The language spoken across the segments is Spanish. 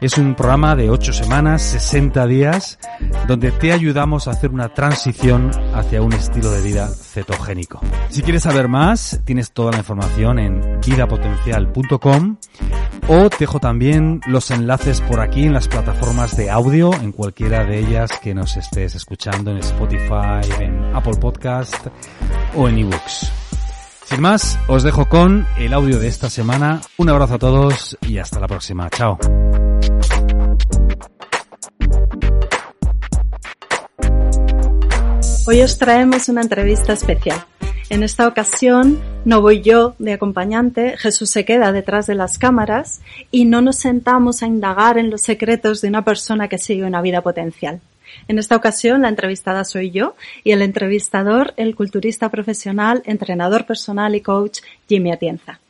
Es un programa de 8 semanas, 60 días, donde te ayudamos a hacer una transición hacia un estilo de vida cetogénico. Si quieres saber más, tienes toda la información en vidapotencial.com o te dejo también los enlaces por aquí en las plataformas de audio, en cualquiera de ellas que nos estés escuchando, en Spotify, en Apple Podcast o en eBooks. Sin más, os dejo con el audio de esta semana. Un abrazo a todos y hasta la próxima. Chao. Hoy os traemos una entrevista especial. En esta ocasión no voy yo de acompañante, Jesús se queda detrás de las cámaras y no nos sentamos a indagar en los secretos de una persona que sigue una vida potencial. En esta ocasión la entrevistada soy yo y el entrevistador el culturista profesional, entrenador personal y coach Jimmy Atienza.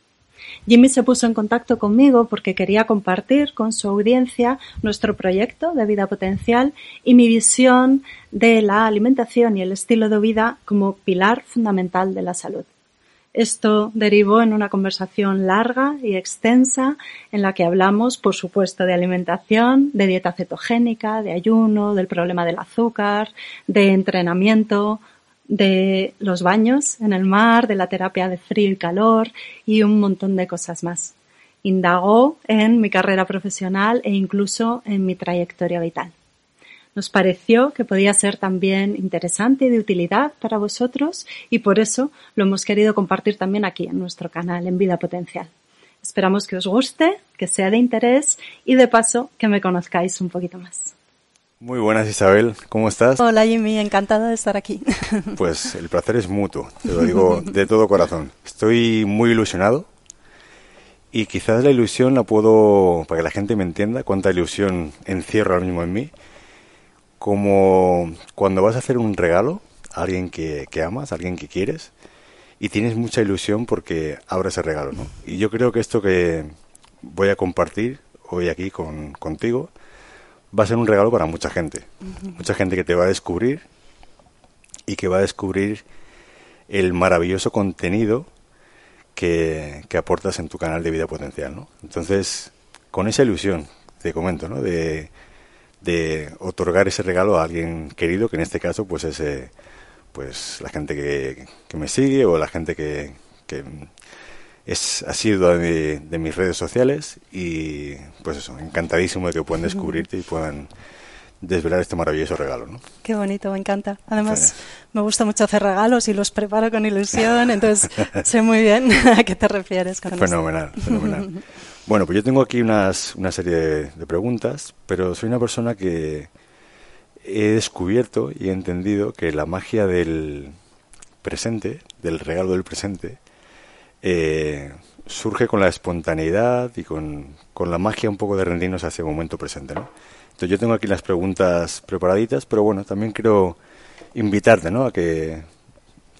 Jimmy se puso en contacto conmigo porque quería compartir con su audiencia nuestro proyecto de vida potencial y mi visión de la alimentación y el estilo de vida como pilar fundamental de la salud. Esto derivó en una conversación larga y extensa en la que hablamos, por supuesto, de alimentación, de dieta cetogénica, de ayuno, del problema del azúcar, de entrenamiento, de los baños en el mar, de la terapia de frío y calor y un montón de cosas más. Indagó en mi carrera profesional e incluso en mi trayectoria vital. Nos pareció que podía ser también interesante y de utilidad para vosotros y por eso lo hemos querido compartir también aquí en nuestro canal en Vida Potencial. Esperamos que os guste, que sea de interés y de paso que me conozcáis un poquito más. Muy buenas Isabel, ¿cómo estás? Hola Jimmy, encantada de estar aquí. Pues el placer es mutuo, te lo digo de todo corazón. Estoy muy ilusionado y quizás la ilusión la puedo, para que la gente me entienda, cuánta ilusión encierro ahora mismo en mí, como cuando vas a hacer un regalo a alguien que, amas, a alguien que quieres, y tienes mucha ilusión porque abre ese regalo, ¿no? Y yo creo que esto que voy a compartir hoy aquí con, contigo, va a ser un regalo para mucha gente. Mucha gente que te va a descubrir y que va a descubrir el maravilloso contenido que, aportas en tu canal de vida potencial, ¿no? Entonces, con esa ilusión, te comento, ¿no? De, de otorgar ese regalo a alguien querido, que en este caso, pues es pues la gente que, que me sigue o la gente que, que es sido de, de, mis redes sociales y pues eso, encantadísimo de que puedan descubrirte y puedan desvelar este maravilloso regalo. ¿no? Qué bonito, me encanta. Además, me gusta mucho hacer regalos y los preparo con ilusión, entonces sé muy bien a qué te refieres con Fenomenal, fenomenal. bueno, pues yo tengo aquí unas, una serie de preguntas, pero soy una persona que he descubierto y he entendido que la magia del presente, del regalo del presente, eh, surge con la espontaneidad y con, la magia un poco de rendirnos hacia el momento presente. ¿no? Entonces yo tengo aquí las preguntas preparaditas, pero bueno, también quiero invitarte ¿no? a que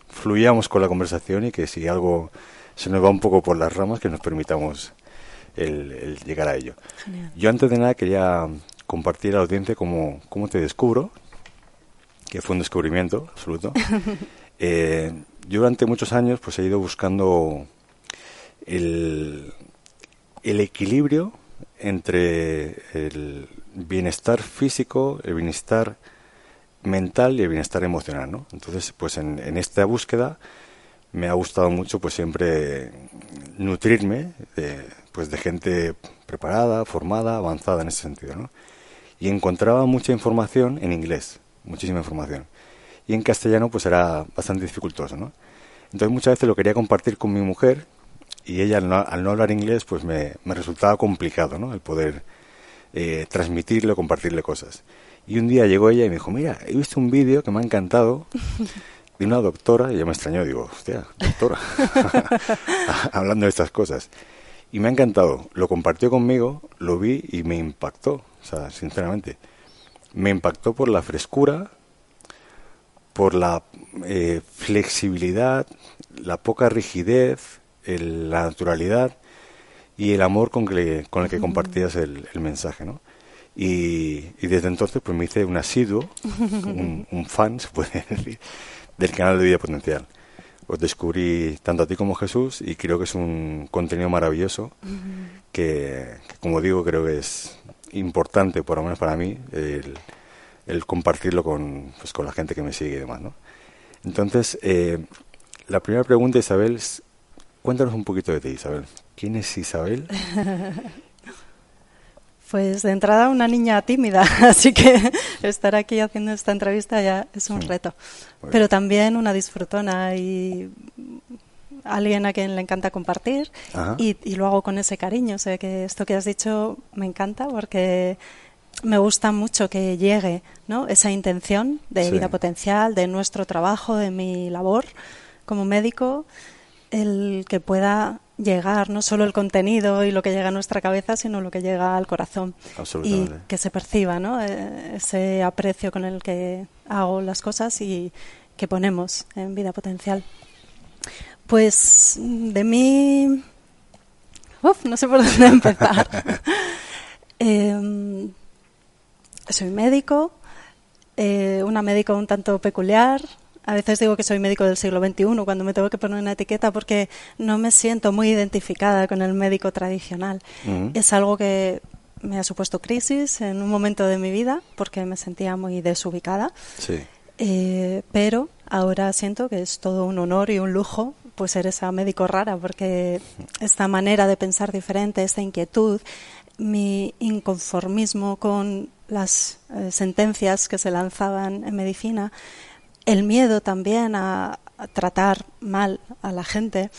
fluyamos con la conversación y que si algo se nos va un poco por las ramas, que nos permitamos el, llegar a ello. Yo antes de nada quería compartir a la audiencia cómo, cómo te descubro, que fue un descubrimiento absoluto. eh, yo durante muchos años pues he ido buscando el, el equilibrio entre el bienestar físico, el bienestar mental y el bienestar emocional, ¿no? Entonces, pues en, en esta búsqueda me ha gustado mucho pues siempre nutrirme de, pues de gente preparada, formada, avanzada en ese sentido, ¿no? Y encontraba mucha información en inglés, muchísima información y en castellano pues era bastante dificultoso, ¿no? Entonces muchas veces lo quería compartir con mi mujer y ella al no, hablar inglés pues me, resultaba complicado, ¿no? El poder eh, transmitirle compartirle cosas. Y un día llegó ella y me dijo, mira, he visto un vídeo que me ha encantado de una doctora, y yo me extrañó, digo, hostia, doctora, hablando de estas cosas. Y me ha encantado. Lo compartió conmigo, lo vi y me impactó. O sea, sinceramente. Me impactó por la frescura, por la eh, flexibilidad, la poca rigidez, la naturalidad y el amor con, que, con el que compartías el, mensaje, ¿no? Y, desde entonces pues me hice un asiduo, un, un fan, se puede decir, del canal de Vida Potencial os descubrí tanto a ti como a Jesús y creo que es un contenido maravilloso que, como digo, creo que es importante, por lo menos para mí, el, compartirlo con, pues, con la gente que me sigue y demás. ¿no? Entonces, eh, la primera pregunta, Isabel, es, cuéntanos un poquito de ti, Isabel. ¿Quién es Isabel? Pues de entrada una niña tímida, así que estar aquí haciendo esta entrevista ya es un reto. Pero también una disfrutona y alguien a quien le encanta compartir y, lo hago con ese cariño. O sea que esto que has dicho me encanta porque me gusta mucho que llegue ¿no? esa intención de vida potencial, de nuestro trabajo, de mi labor como médico, el que pueda llegar, no solo el contenido y lo que llega a nuestra cabeza, sino lo que llega al corazón. Y que se perciba ¿no? E, ese aprecio con el que hago las cosas y que ponemos en vida potencial. Pues de mí... Uf, no sé por dónde empezar. Em, soy médico, eh, una médico un tanto peculiar, a veces digo que soy médico del siglo XXI cuando me tengo que poner una etiqueta porque no me siento muy identificada con el médico tradicional. Es algo que me ha supuesto crisis en un momento de mi vida porque me sentía muy desubicada. Eh, pero ahora siento que es todo un honor y un lujo pues ser esa médico rara porque esta manera de pensar diferente, esta inquietud, mi inconformismo con las eh, sentencias que se lanzaban en medicina, el miedo también a, tratar mal a la gente.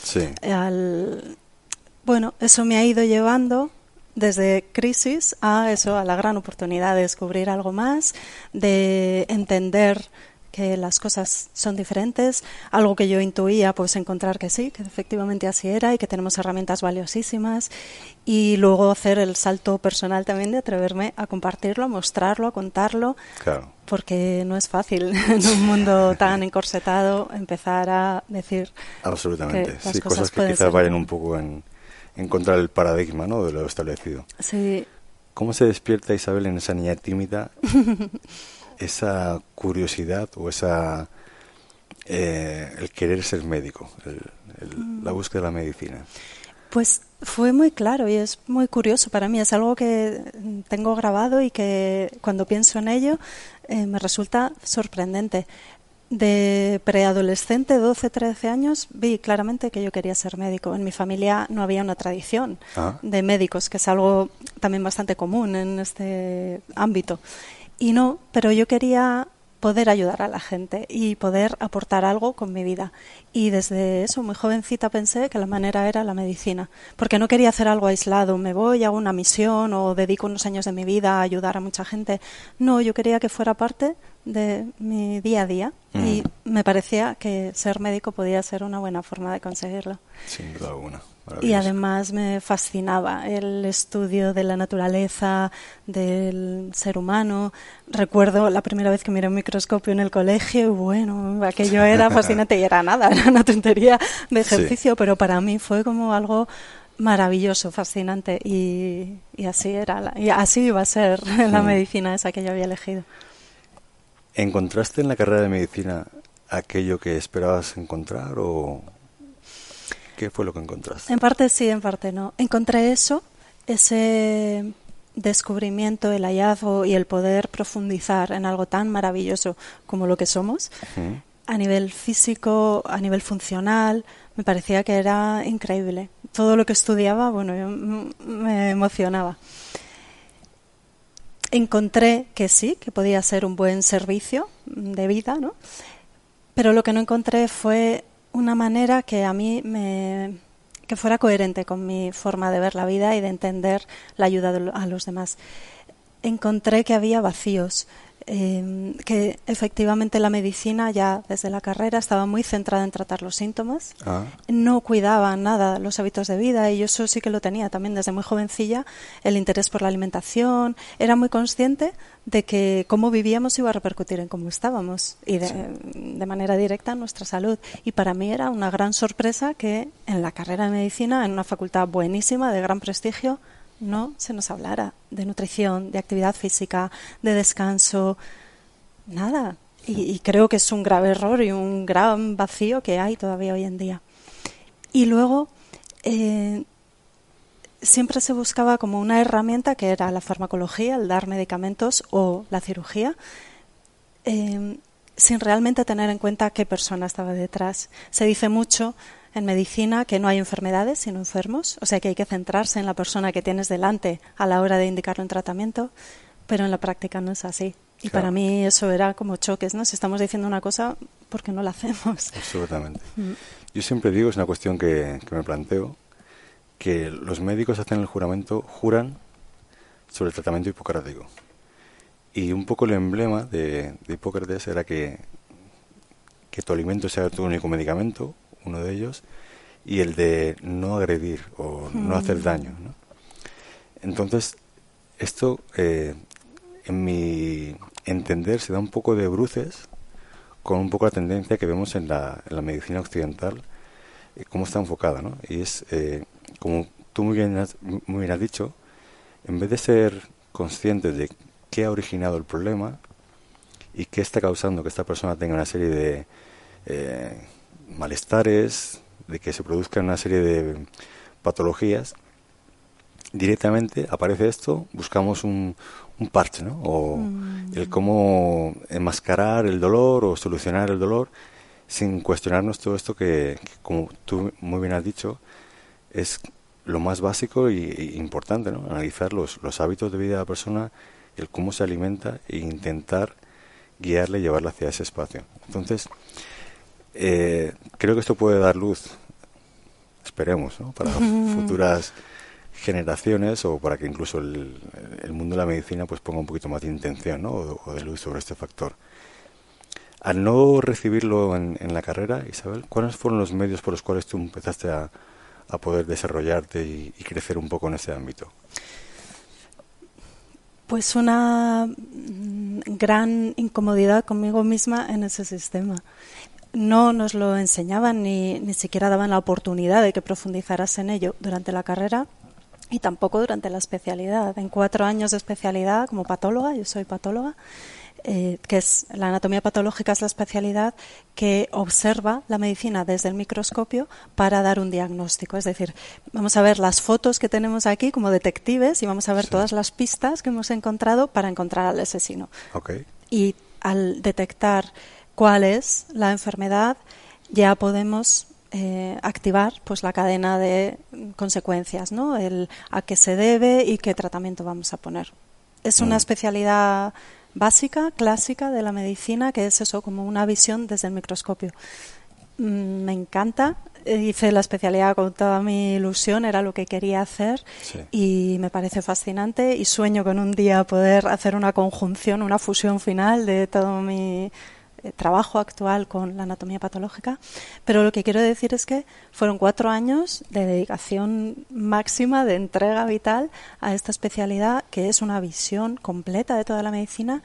bueno, eso me ha ido llevando desde crisis a eso, a la gran oportunidad de descubrir algo más, de entender que las cosas son diferentes, algo que yo intuía, pues encontrar que sí, que efectivamente así era y que tenemos herramientas valiosísimas y luego hacer el salto personal también de atreverme a compartirlo, a mostrarlo, a contarlo, porque no es fácil en un mundo tan encorsetado empezar a decir absolutamente, sí, cosas, que quizás vayan un poco en, en contra del paradigma, ¿no? De lo establecido. Sí. ¿Cómo se despierta Isabel en esa niña tímida esa curiosidad o esa eh, el querer ser médico, la búsqueda de la medicina? Pues fue muy claro y es muy curioso para mí. Es algo que tengo grabado y que cuando pienso en ello eh, me resulta sorprendente. De preadolescente, 12, 13 años, vi claramente que yo quería ser médico. En mi familia no había una tradición ah. de médicos, que es algo también bastante común en este ámbito. Y no, pero yo quería poder ayudar a la gente y poder aportar algo con mi vida. Y desde eso, muy jovencita, pensé que la manera era la medicina, porque no quería hacer algo aislado, me voy, hago una misión o dedico unos años de mi vida a ayudar a mucha gente. No, yo quería que fuera parte de mi día a día y me parecía que ser médico podía ser una buena forma de conseguirlo. Sin duda alguna. Y además me fascinaba el estudio de la naturaleza, del ser humano. Recuerdo la primera vez que miré un microscopio en el colegio y bueno, aquello era fascinante y era nada, era una tontería de ejercicio, pero para mí fue como algo maravilloso, fascinante y, así era, y así iba a ser la mm. medicina esa que yo había elegido. ¿Encontraste en la carrera de medicina aquello que esperabas encontrar o qué fue lo que encontraste? En parte sí, en parte no. Encontré eso, ese descubrimiento, el hallazgo y el poder profundizar en algo tan maravilloso como lo que somos, a nivel físico, a nivel funcional, me parecía que era increíble. Todo lo que estudiaba, bueno, me emocionaba encontré que sí, que podía ser un buen servicio de vida, ¿no? Pero lo que no encontré fue una manera que a mí me que fuera coherente con mi forma de ver la vida y de entender la ayuda a los demás. Encontré que había vacíos. Eh, que efectivamente la medicina ya desde la carrera estaba muy centrada en tratar los síntomas, Ah, no cuidaba nada los hábitos de vida y yo eso sí que lo tenía también desde muy jovencilla, el interés por la alimentación, era muy consciente de que cómo vivíamos iba a repercutir en cómo estábamos y de, de manera directa en nuestra salud. Y para mí era una gran sorpresa que en la carrera de medicina, en una facultad buenísima, de gran prestigio, no se nos hablara de nutrición, de actividad física, de descanso, nada. Y, creo que es un grave error y un gran vacío que hay todavía hoy en día. Y luego, eh, siempre se buscaba como una herramienta que era la farmacología, el dar medicamentos o la cirugía, eh, sin realmente tener en cuenta qué persona estaba detrás. Se dice mucho en medicina que no hay enfermedades sino enfermos, o sea que hay que centrarse en la persona que tienes delante a la hora de indicarle un tratamiento, pero en la práctica no es así. Y Claro. para mí eso era como choques, ¿no? Si estamos diciendo una cosa, ¿por qué no la hacemos? absolutamente. Mm. Yo siempre digo, es una cuestión que, que me planteo, que los médicos hacen el juramento, juran sobre el tratamiento hipocrático. Y un poco el emblema de, de Hipócrates era que, que tu alimento sea tu único medicamento, uno de ellos, y el de no agredir o no hacer Mm. daño. ¿no? Entonces, esto, eh, en mi entender, se da un poco de bruces con un poco la tendencia que vemos en la, en la medicina occidental, eh, cómo está enfocada, ¿no? Y es, eh, como tú muy bien, has, muy bien has dicho, en vez de ser conscientes de qué ha originado el problema y qué está causando que esta persona tenga una serie de eh, malestares, de que se produzcan una serie de patologías, directamente aparece esto, buscamos un, un parche, ¿no? O Mm. el cómo enmascarar el dolor o solucionar el dolor sin cuestionarnos todo esto que, que, como tú muy bien has dicho, es lo más básico y, y importante, ¿no? Analizar los, los hábitos de vida de la persona, el cómo se alimenta e intentar guiarle y llevarle hacia ese espacio. Entonces, eh, creo que esto puede dar luz, esperemos, ¿no? Para futuras generaciones o para que incluso el, el mundo de la medicina pues ponga un poquito más de intención ¿no? o, o de luz sobre este factor. Al no recibirlo en, en la carrera, Isabel, ¿cuáles fueron los medios por los cuales tú empezaste a, a poder desarrollarte y, y crecer un poco en ese ámbito? Pues una mm, gran incomodidad conmigo misma en ese sistema. No nos lo enseñaban ni, ni siquiera daban la oportunidad de que profundizaras en ello durante la carrera y tampoco durante la especialidad. En cuatro años de especialidad como patóloga, yo soy patóloga, eh, que es la anatomía patológica es la especialidad que observa la medicina desde el microscopio para dar un diagnóstico. Es decir, vamos a ver las fotos que tenemos aquí como detectives y vamos a ver Sí. todas las pistas que hemos encontrado para encontrar al asesino. Y al detectar cuál es la enfermedad, ya podemos eh, activar pues la cadena de consecuencias, ¿no? El a qué se debe y qué tratamiento vamos a poner. Es una especialidad básica, clásica de la medicina, que es eso, como una visión desde el microscopio. Mm, Me encanta. Eh, Hice la especialidad con toda mi ilusión, era lo que quería hacer Sí. y me parece fascinante y sueño con un día poder hacer una conjunción, una fusión final de todo mi trabajo actual con la anatomía patológica. Pero lo que quiero decir es que fueron cuatro años de dedicación máxima, de entrega vital a esta especialidad, que es una visión completa de toda la medicina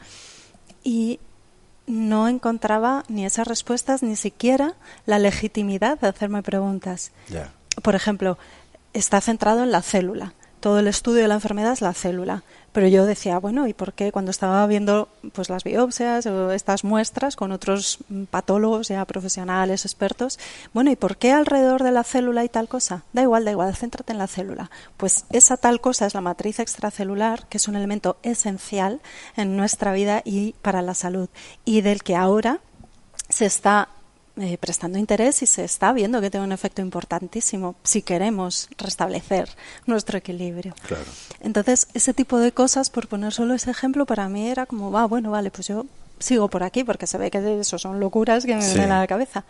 y no encontraba ni esas respuestas, ni siquiera la legitimidad de hacerme preguntas. Por ejemplo, está centrado en la célula. Todo el estudio de la enfermedad es la célula. Pero yo decía, bueno, ¿y por qué cuando estaba viendo pues las biopsias o estas muestras con otros mm, patólogos ya profesionales, expertos, bueno, ¿y por qué alrededor de la célula hay tal cosa? Da igual, da igual, céntrate en la célula. Pues esa tal cosa es la matriz extracelular, que es un elemento esencial en nuestra vida y para la salud, y del que ahora se está eh, prestando interés y se está viendo que tiene un efecto importantísimo si queremos restablecer nuestro equilibrio. Claro. Entonces, ese tipo de cosas, por poner solo ese ejemplo, para mí era como, va, bueno, vale, pues yo sigo por aquí porque se ve que eso son locuras que me Sí. vienen a la cabeza.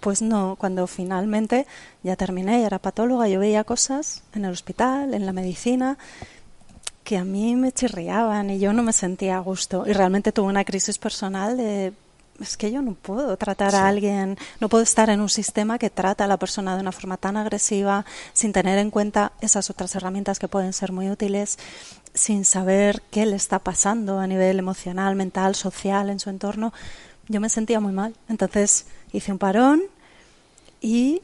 Pues no, cuando finalmente ya terminé y era patóloga, yo veía cosas en el hospital, en la medicina, que a mí me chirriaban y yo no me sentía a gusto. Y realmente tuve una crisis personal de es que yo no puedo tratar a alguien, no puedo estar en un sistema que trata a la persona de una forma tan agresiva, sin tener en cuenta esas otras herramientas que pueden ser muy útiles, sin saber qué le está pasando a nivel emocional, mental, social en su entorno. Yo me sentía muy mal. Entonces hice un parón y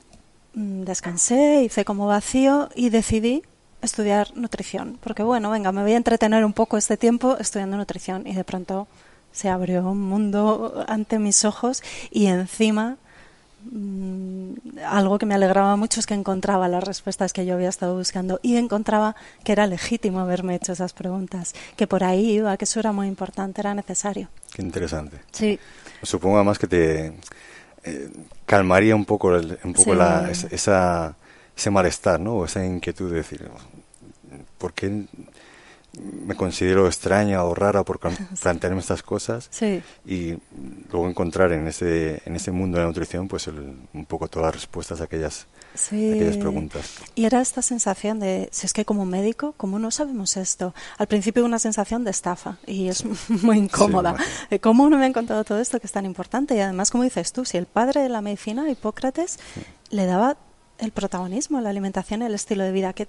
mm, descansé, hice como vacío y decidí estudiar nutrición. Porque bueno, venga, me voy a entretener un poco este tiempo estudiando nutrición y de pronto se abrió un mundo ante mis ojos y encima mm, algo que me alegraba mucho es que encontraba las respuestas que yo había estado buscando y encontraba que era legítimo haberme hecho esas preguntas, que por ahí iba, que eso era muy importante, era necesario. Qué interesante. Sí. Supongo además que te eh, calmaría un poco, un poco la, esa, ese malestar, ¿no? O esa inquietud de decir, ¿por qué me considero extraña o rara por plantearme estas cosas. Y luego encontrar en ese en ese mundo de la nutrición pues un poco todas las respuestas a aquellas, aquellas preguntas. Y era esta sensación de si es que como médico cómo no sabemos esto al principio una sensación de estafa y es muy incómoda. Cómo no me han contado todo esto que es tan importante y además como dices tú si el padre de la medicina Hipócrates le daba el protagonismo, la alimentación y el estilo de vida que,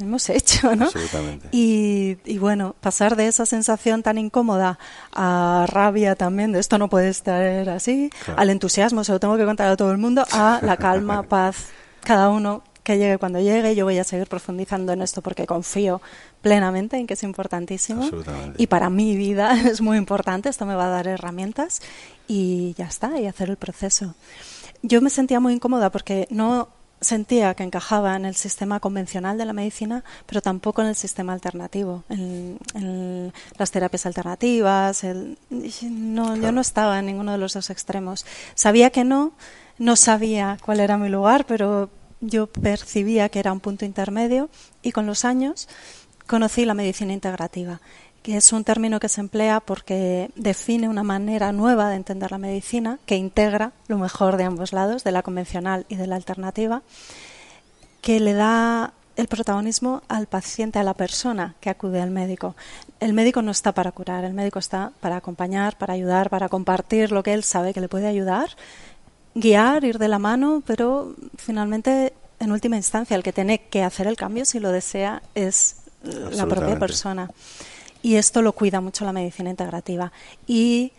hemos hecho, ¿no? Absolutamente. Y, bueno, pasar de esa sensación tan incómoda a rabia también, de esto no puede estar así, al entusiasmo, se lo tengo que contar a todo el mundo, a la calma, paz, cada uno que llegue cuando llegue, yo voy a seguir profundizando en esto porque confío plenamente en que es importantísimo y para mi vida es muy importante, esto me va a dar herramientas y ya está, y hacer el proceso. Yo me sentía muy incómoda porque no sentía que encajaba en el sistema convencional de la medicina, pero tampoco en el sistema alternativo, en, las terapias alternativas. no, Yo no estaba en ninguno de los dos extremos. Sabía que no, no sabía cuál era mi lugar, pero yo percibía que era un punto intermedio y con los años conocí la medicina integrativa que es un término que se emplea porque define una manera nueva de entender la medicina que integra lo mejor de ambos lados, de la convencional y de la alternativa, que le da el protagonismo al paciente, a la persona que acude al médico. El médico no está para curar, el médico está para acompañar, para ayudar, para compartir lo que él sabe que le puede ayudar, guiar, ir de la mano, pero finalmente, en última instancia, el que tiene que hacer el cambio, si lo desea, es la propia persona y esto lo cuida mucho la medicina integrativa. Y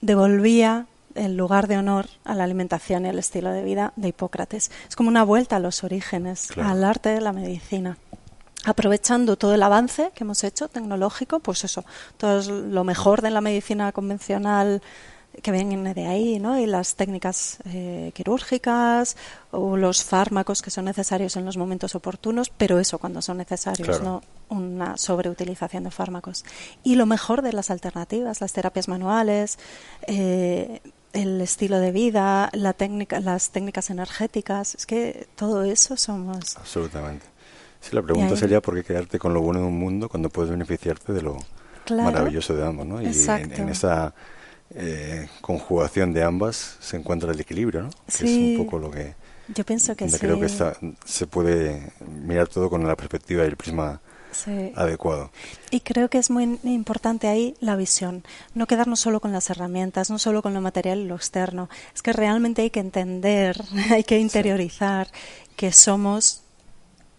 devolvía el lugar de honor a la alimentación y al estilo de vida de Hipócrates. Es como una vuelta a los orígenes, al arte de la medicina. Aprovechando todo el avance que hemos hecho tecnológico, pues eso, todo lo mejor de la medicina convencional que vienen de ahí, ¿no? Y las técnicas eh, quirúrgicas o los fármacos que son necesarios en los momentos oportunos, pero eso cuando son necesarios, no una sobreutilización de fármacos. Y lo mejor de las alternativas, las terapias manuales, eh, el estilo de vida, la técnica, las técnicas energéticas, es que todo eso somos. Absolutamente. Sí, la pregunta sería por qué quedarte con lo bueno de un mundo cuando puedes beneficiarte de lo maravilloso de ambos, ¿no? Y en esa eh, conjugación de ambas se encuentra el equilibrio, ¿no? Que es un poco lo que... Yo pienso que sí. Creo que se puede mirar todo con la perspectiva y el prisma adecuado. Y creo que es muy importante ahí la visión, no quedarnos solo con las herramientas, no solo con lo material y lo externo. Es que realmente hay que entender, hay que interiorizar que somos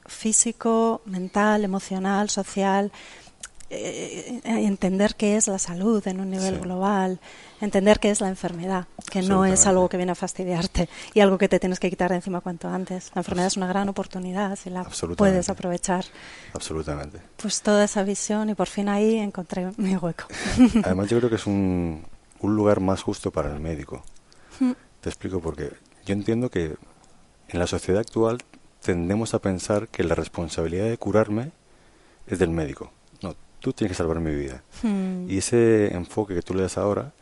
físico, mental, emocional, social, eh, entender qué es la salud en un nivel global, entender qué es la enfermedad, que no es algo que viene a fastidiarte y algo que te tienes que quitar de encima cuanto antes. La enfermedad es una gran oportunidad si la puedes aprovechar. Absolutamente. Pues toda esa visión y por fin ahí encontré mi hueco. Además yo creo que es un, un lugar más justo para el médico. Mm. Te explico por qué. Yo entiendo que en la sociedad actual tendemos a pensar que la responsabilidad de curarme es del médico tú tienes que salvar mi vida. Hmm. Y ese enfoque que tú le das ahora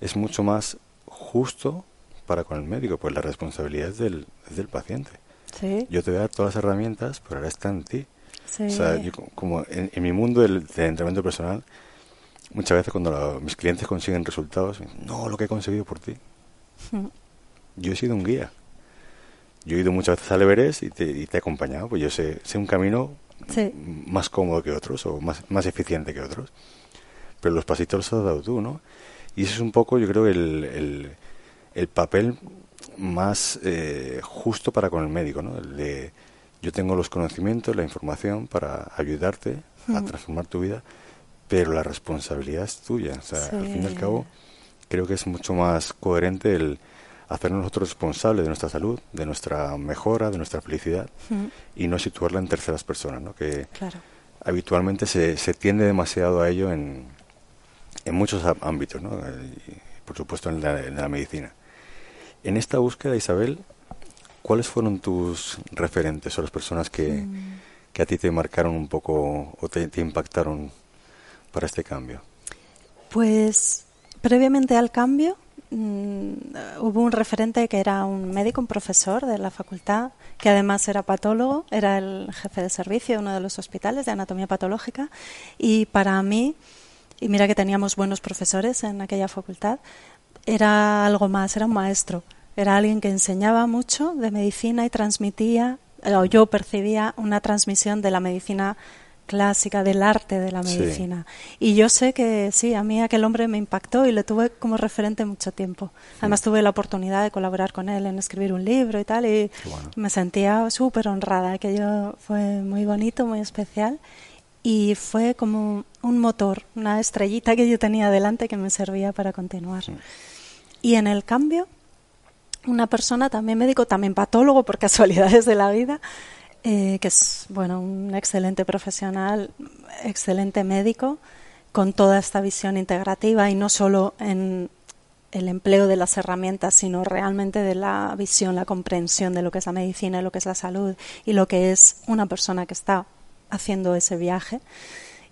es mucho más justo para con el médico, pues la responsabilidad es del, del paciente. Yo te voy a dar todas las herramientas, pero ahora está en ti. O sea, como en, mi mundo del, entrenamiento personal, muchas veces cuando mis clientes consiguen resultados, no, lo que he conseguido por ti. Yo he sido un guía. Yo he ido muchas veces al Everest y te, y te he acompañado, pues yo sé, sé un camino más cómodo que otros o más, más eficiente que otros. Pero los pasitos los has dado tú, ¿no? Y eso es un poco, yo creo, el, el, el papel más eh, justo para con el médico, ¿no? El de yo tengo los conocimientos, la información para ayudarte a transformar tu vida, pero la responsabilidad es tuya. O sea, al fin y al cabo, creo que es mucho más coherente el hacernos nosotros responsables de nuestra salud, de nuestra mejora, de nuestra felicidad y no situarla en terceras personas, ¿no? Que habitualmente se, se tiende demasiado a ello en, en muchos ámbitos, ¿no? Y, por supuesto en la, en la medicina. En esta búsqueda, Isabel, ¿cuáles fueron tus referentes o las personas que, mm. que a ti te marcaron un poco o te, te impactaron para este cambio? Pues previamente al cambio mm, hubo un referente que era un médico, un profesor de la facultad, que además era patólogo, era el jefe de servicio de uno de los hospitales de anatomía patológica y para mí, y mira que teníamos buenos profesores en aquella facultad, era algo más, era un maestro, era alguien que enseñaba mucho de medicina y transmitía, o yo percibía una transmisión de la medicina clásica, del arte de la medicina. Y yo sé que sí, a mí aquel hombre me impactó y le tuve como referente mucho tiempo. Además tuve la oportunidad de colaborar con él en escribir un libro y tal, y me sentía súper honrada. Aquello fue muy bonito, muy especial. Y fue como un motor, una estrellita que yo tenía delante que me servía para continuar. Y en el cambio, una persona también médico, también patólogo por casualidades de la vida, eh, que es bueno un excelente profesional, excelente médico, con toda esta visión integrativa y no solo en el empleo de las herramientas, sino realmente de la visión, la comprensión de lo que es la medicina, lo que es la salud y lo que es una persona que está haciendo ese viaje.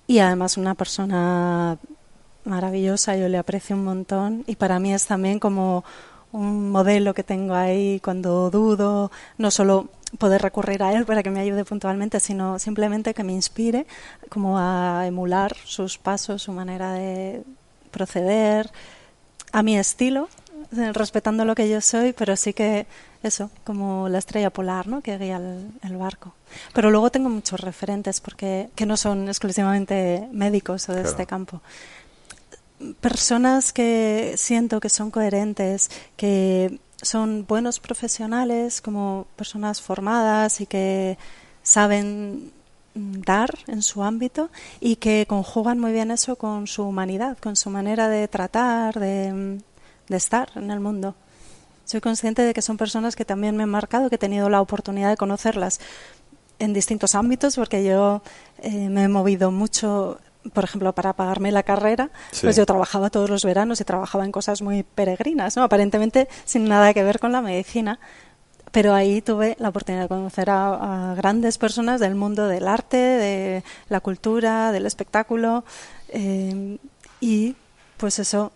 Y además una persona maravillosa, yo le aprecio un montón y para mí es también como un modelo que tengo ahí cuando dudo, no solo poder recurrir a él para que me ayude puntualmente, sino simplemente que me inspire como a emular sus pasos, su manera de proceder, a mi estilo, respetando lo que yo soy, pero sí que eso, como la estrella polar, ¿no? Que guía el, barco. Pero luego tengo muchos referentes porque que no son exclusivamente médicos o de este campo personas que siento que son coherentes, que son buenos profesionales, como personas formadas y que saben dar en su ámbito y que conjugan muy bien eso con su humanidad, con su manera de tratar, de, estar en el mundo. Soy consciente de que son personas que también me han marcado, que he tenido la oportunidad de conocerlas en distintos ámbitos, porque yo eh, me he movido mucho por ejemplo, para pagarme la carrera, pues yo trabajaba todos los veranos y trabajaba en cosas muy peregrinas, ¿no? Aparentemente sin nada que ver con la medicina. Pero ahí tuve la oportunidad de conocer a, grandes personas del mundo del arte, de la cultura, del espectáculo. Eh, y pues eso,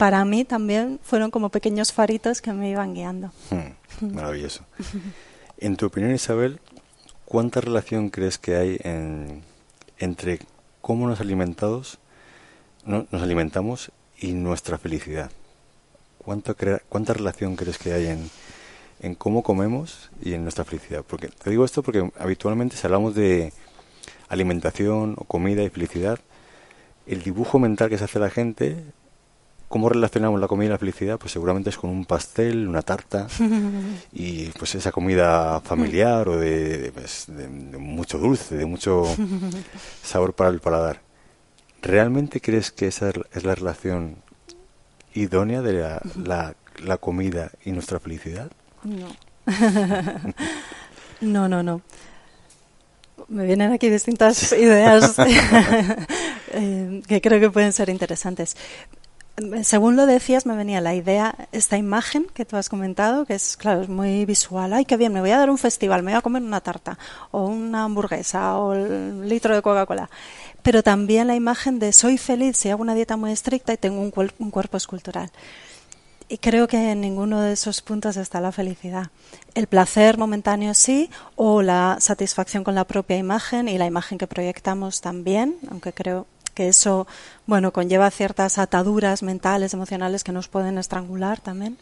para mí también fueron como pequeños faritos que me iban guiando. Hmm, maravilloso. En tu opinión, Isabel, ¿cuánta relación crees que hay en, entre cómo nos alimentados nos alimentamos y nuestra felicidad. ¿Cuánto ¿Cuánta relación crees que hay en, en cómo comemos y en nuestra felicidad? Porque te digo esto porque habitualmente si hablamos de alimentación o comida y felicidad, el dibujo mental que se hace la gente, cómo relacionamos la comida y la felicidad, pues seguramente es con un pastel, una tarta y pues esa comida familiar o de, pues, de mucho dulce, de mucho sabor para el paladar. ¿Realmente crees que esa es la relación idónea de la, la, comida y nuestra felicidad? No. no, no, no. Me vienen aquí distintas ideas eh, que creo que pueden ser interesantes. Según lo decías, me venía la idea, esta imagen que tú has comentado, que es, claro, es muy visual. Ay, qué bien, me voy a dar un festival, me voy a comer una tarta, o una hamburguesa, o un litro de Coca-Cola pero también la imagen de soy feliz si hago una dieta muy estricta y tengo un, cuerpo escultural. Y creo que en ninguno de esos puntos está la felicidad. El placer momentáneo sí, o la satisfacción con la propia imagen y la imagen que proyectamos también, aunque creo que eso, bueno, conlleva ciertas ataduras mentales, emocionales que nos pueden estrangular también.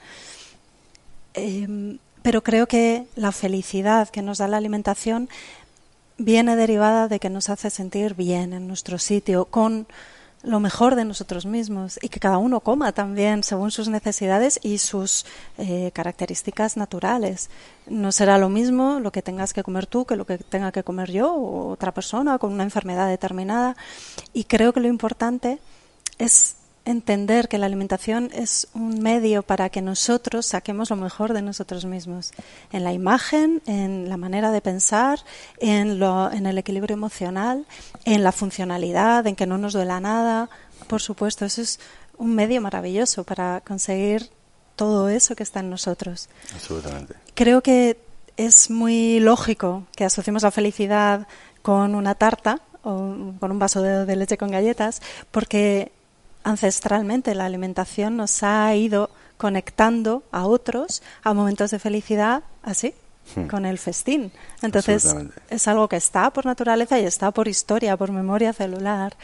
Em, pero creo que la felicidad que nos da la alimentación viene derivada de que nos hace sentir bien en nuestro sitio, con lo mejor de nosotros mismos y que cada uno coma también según sus necesidades y sus eh, características naturales. No será lo mismo lo que tengas que comer tú que lo que tenga que comer yo o otra persona con una enfermedad determinada. Y creo que lo importante es entender que la alimentación es un medio para que nosotros saquemos lo mejor de nosotros mismos, en la imagen, en la manera de pensar, en, lo, en el equilibrio emocional, en la funcionalidad, en que no nos duela nada. Por supuesto, eso es un medio maravilloso para conseguir todo eso que está en nosotros. Absolutamente. Creo que es muy lógico que asociemos la felicidad con una tarta o con un vaso de, de leche con galletas, porque ancestralmente la alimentación nos ha ido conectando a otros a momentos de felicidad así hmm. con el festín. Entonces es algo que está por naturaleza y está por historia, por memoria celular.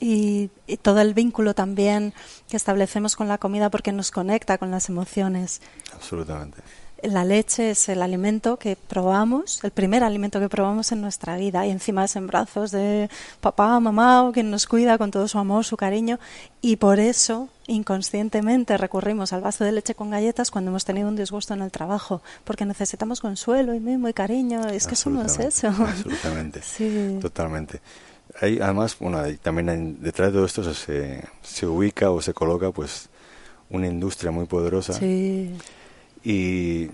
Y, y, todo el vínculo también que establecemos con la comida porque nos conecta con las emociones. Absolutamente la leche es el alimento que probamos, el primer alimento que probamos en nuestra vida y encima es en brazos de papá, mamá o quien nos cuida con todo su amor, su cariño y por eso inconscientemente recurrimos al vaso de leche con galletas cuando hemos tenido un disgusto en el trabajo porque necesitamos consuelo y mimo y cariño, es que somos eso. Absolutamente, sí. totalmente. Hay, además, bueno, también detrás de todo esto se, se ubica o se coloca pues una industria muy poderosa. Sí y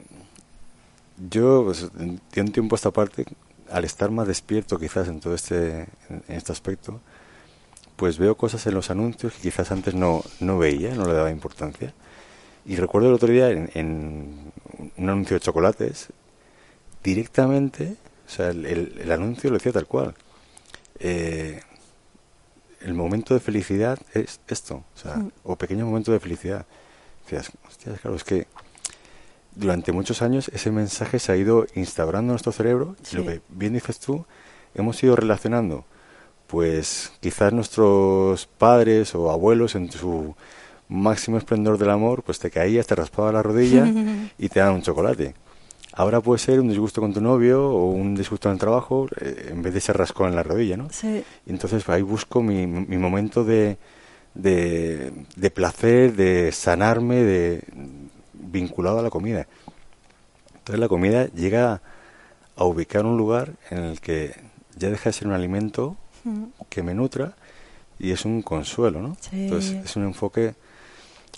yo, pues, de un tiempo a esta parte, al estar más despierto quizás en todo este, en este aspecto, pues veo cosas en los anuncios que quizás antes no, no veía, no le daba importancia. Y recuerdo el otro día en, un anuncio de chocolates, directamente, o sea, el, el, anuncio lo decía tal cual. Eh, el momento de felicidad es esto, o sea, mm. o pequeño momento de felicidad. Decías, hostias, claro, es que durante muchos años ese mensaje se ha ido instaurando en nuestro cerebro y lo que bien dices tú, hemos ido relacionando pues quizás nuestros padres o abuelos en su máximo esplendor del amor, pues te caías, te raspaba la rodilla y te daban un chocolate. Ahora puede ser un disgusto con tu novio o un disgusto en el trabajo eh, en vez de ese rascón en la rodilla, ¿no? Sí. Y entonces ahí busco mi, mi momento de, de, de placer, de sanarme, de, vinculado a la comida. Entonces la comida llega a ubicar un lugar en el que ya deja de ser un alimento que me nutra y es un consuelo, ¿no? Entonces es un enfoque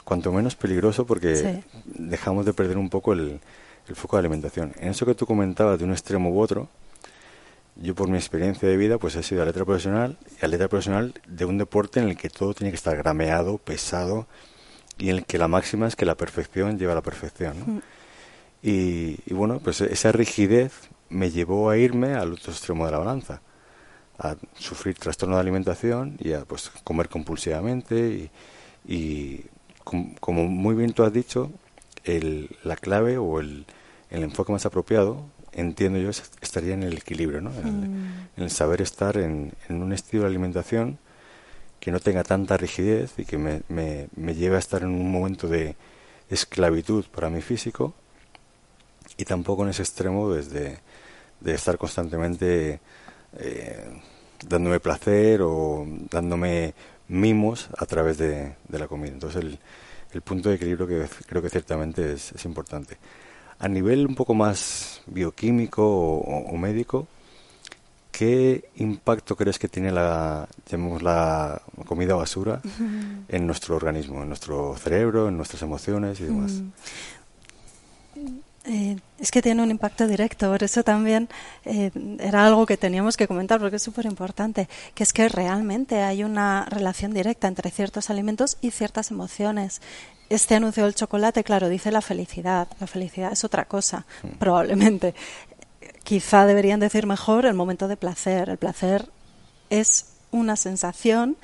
cuanto menos peligroso porque dejamos de perder un poco el, el, foco de alimentación. En eso que tú comentabas de un extremo u otro, yo por mi experiencia de vida pues he sido atleta profesional y atleta profesional de un deporte en el que todo tiene que estar grameado, pesado, y en el que la máxima es que la perfección lleva a la perfección. ¿no? Mm. Y, bueno, pues esa rigidez me llevó a irme al otro extremo de la balanza, a sufrir trastorno de alimentación y a pues comer compulsivamente y, como muy bien tú has dicho, el, la clave o el, el enfoque más apropiado entiendo yo, estaría en el equilibrio, ¿no? en, el, mm. en el saber estar en, en, un estilo de alimentación que no tenga tanta rigidez y que me, me, me lleve a estar en un momento de esclavitud para mi físico y tampoco en ese extremo desde de estar constantemente eh, dándome placer o dándome mimos a través de, de la comida. Entonces el, el, punto de equilibrio que creo que ciertamente es, es importante. A nivel un poco más bioquímico o, o médico, ¿qué impacto crees que tiene la, la comida basura en nuestro organismo, en nuestro cerebro, en nuestras emociones y demás? Mm. Eh, es que tiene un impacto directo, por eso también eh, era algo que teníamos que comentar porque es súper importante, que es que realmente hay una relación directa entre ciertos alimentos y ciertas emociones. Este anuncio del chocolate, claro, dice la felicidad. La felicidad es otra cosa, mm. probablemente quizá deberían decir mejor el momento de placer. El placer es una sensación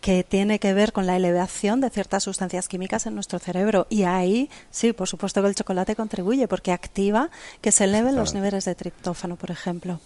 que tiene que ver con la elevación de ciertas sustancias químicas en nuestro cerebro. Y ahí, sí, por supuesto que el chocolate contribuye porque activa que se eleven los niveles de triptófano, por ejemplo.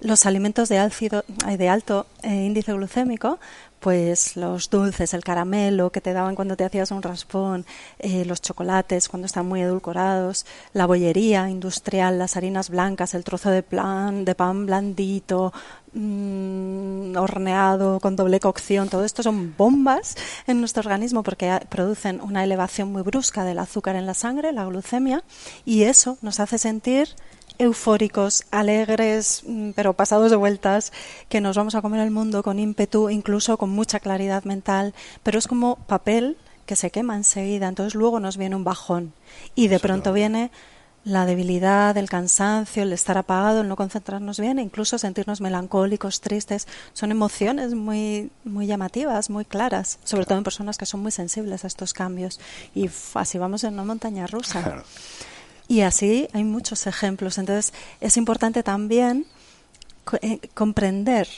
Los alimentos de, álcido, de alto eh, índice glucémico pues los dulces, el caramelo que te daban cuando te hacías un raspón, eh, los chocolates cuando están muy edulcorados, la bollería industrial, las harinas blancas, el trozo de, plan, de pan blandito, mm, horneado con doble cocción, todo esto son bombas en nuestro organismo porque producen una elevación muy brusca del azúcar en la sangre, la glucemia, y eso nos hace sentir eufóricos, alegres, mm, pero pasados de vueltas, que nos vamos a comer el mundo con ímpetu, incluso con mucha claridad mental, pero es como papel que se quema enseguida, entonces luego nos viene un bajón. Y de pronto viene la debilidad, el cansancio, el estar apagado, el no concentrarnos bien, e incluso sentirnos melancólicos, tristes, son emociones muy, muy llamativas, muy claras, sobre todo en personas que son muy sensibles a estos cambios. Y así vamos en una montaña rusa. Y así hay muchos ejemplos. Entonces es importante también eh, comprender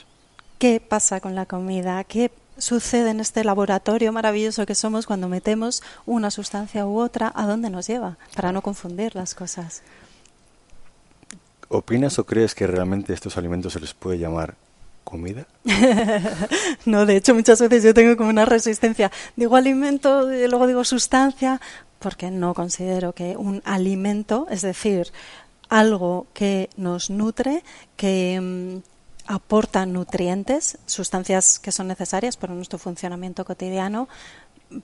qué pasa con la comida, qué sucede en este laboratorio maravilloso que somos cuando metemos una sustancia u otra, a dónde nos lleva, para no confundir las cosas. ¿Opinas o crees que realmente estos alimentos se les puede llamar comida? no, de hecho muchas veces yo tengo como una resistencia. Digo alimento, y luego digo sustancia, porque no considero que un alimento, es decir, algo que nos nutre, que mm, aporta nutrientes, sustancias que son necesarias para nuestro funcionamiento cotidiano,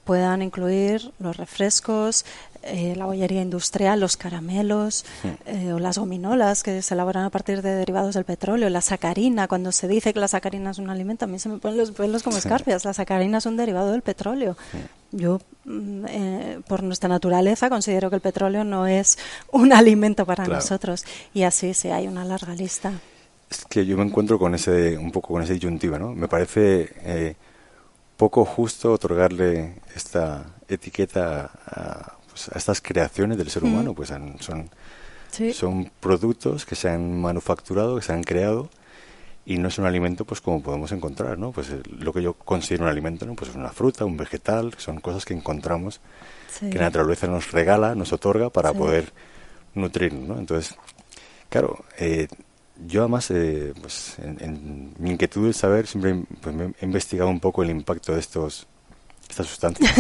puedan incluir los refrescos, eh, la bollería industrial, los caramelos eh, o las gominolas que se elaboran a partir de derivados del petróleo, la sacarina, cuando se dice que la sacarina es un alimento, a mí se me ponen los pelos como escarpias, la sacarina es un derivado del petróleo. Yo, mm, eh, por nuestra naturaleza, considero que el petróleo no es un alimento para nosotros y así sí hay una larga lista. Es que yo me encuentro con ese, un poco con esa disyuntiva, ¿no? Me parece poco justo otorgarle esta etiqueta a, pues, a estas creaciones del ser humano, pues son, son productos que se han manufacturado, que se han creado y no es un alimento pues como podemos encontrar, ¿no? Pues eh, lo que yo considero un alimento, ¿no? Pues es una fruta, un vegetal, son cosas que encontramos, que la naturaleza nos regala, nos otorga para poder nutrirnos, ¿no? Entonces, claro, eh, yo además, eh, pues en, mi inquietud de saber, siempre pues, he investigado un poco el impacto de estos estas sustancias.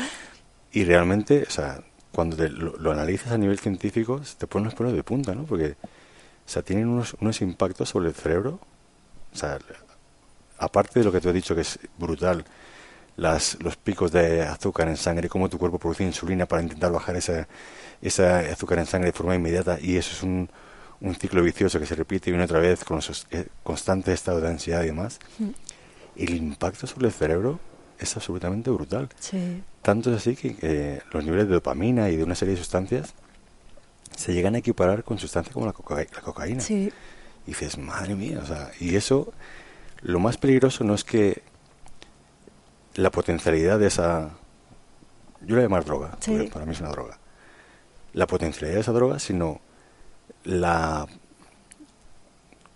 y realmente, o sea, cuando lo, analizas a nivel científico, te pones los pelos de punta, ¿no? Porque, o sea, tienen unos, unos impactos sobre el cerebro. O sea, aparte de lo que te he dicho que es brutal, las, los picos de azúcar en sangre, cómo tu cuerpo produce insulina para intentar bajar esa, esa azúcar en sangre de forma inmediata, y eso es un un ciclo vicioso que se repite una y otra vez con los eh, constantes estados de ansiedad y demás. Mm. El impacto sobre el cerebro es absolutamente brutal. Tanto es así que los niveles de dopamina y de una serie de sustancias se llegan a equiparar con sustancias como la, cocaína. Y dices, madre mía, o sea, y eso, lo más peligroso no es que la potencialidad de esa, yo la llamar droga, para mí es una droga, la potencialidad de esa droga, sino la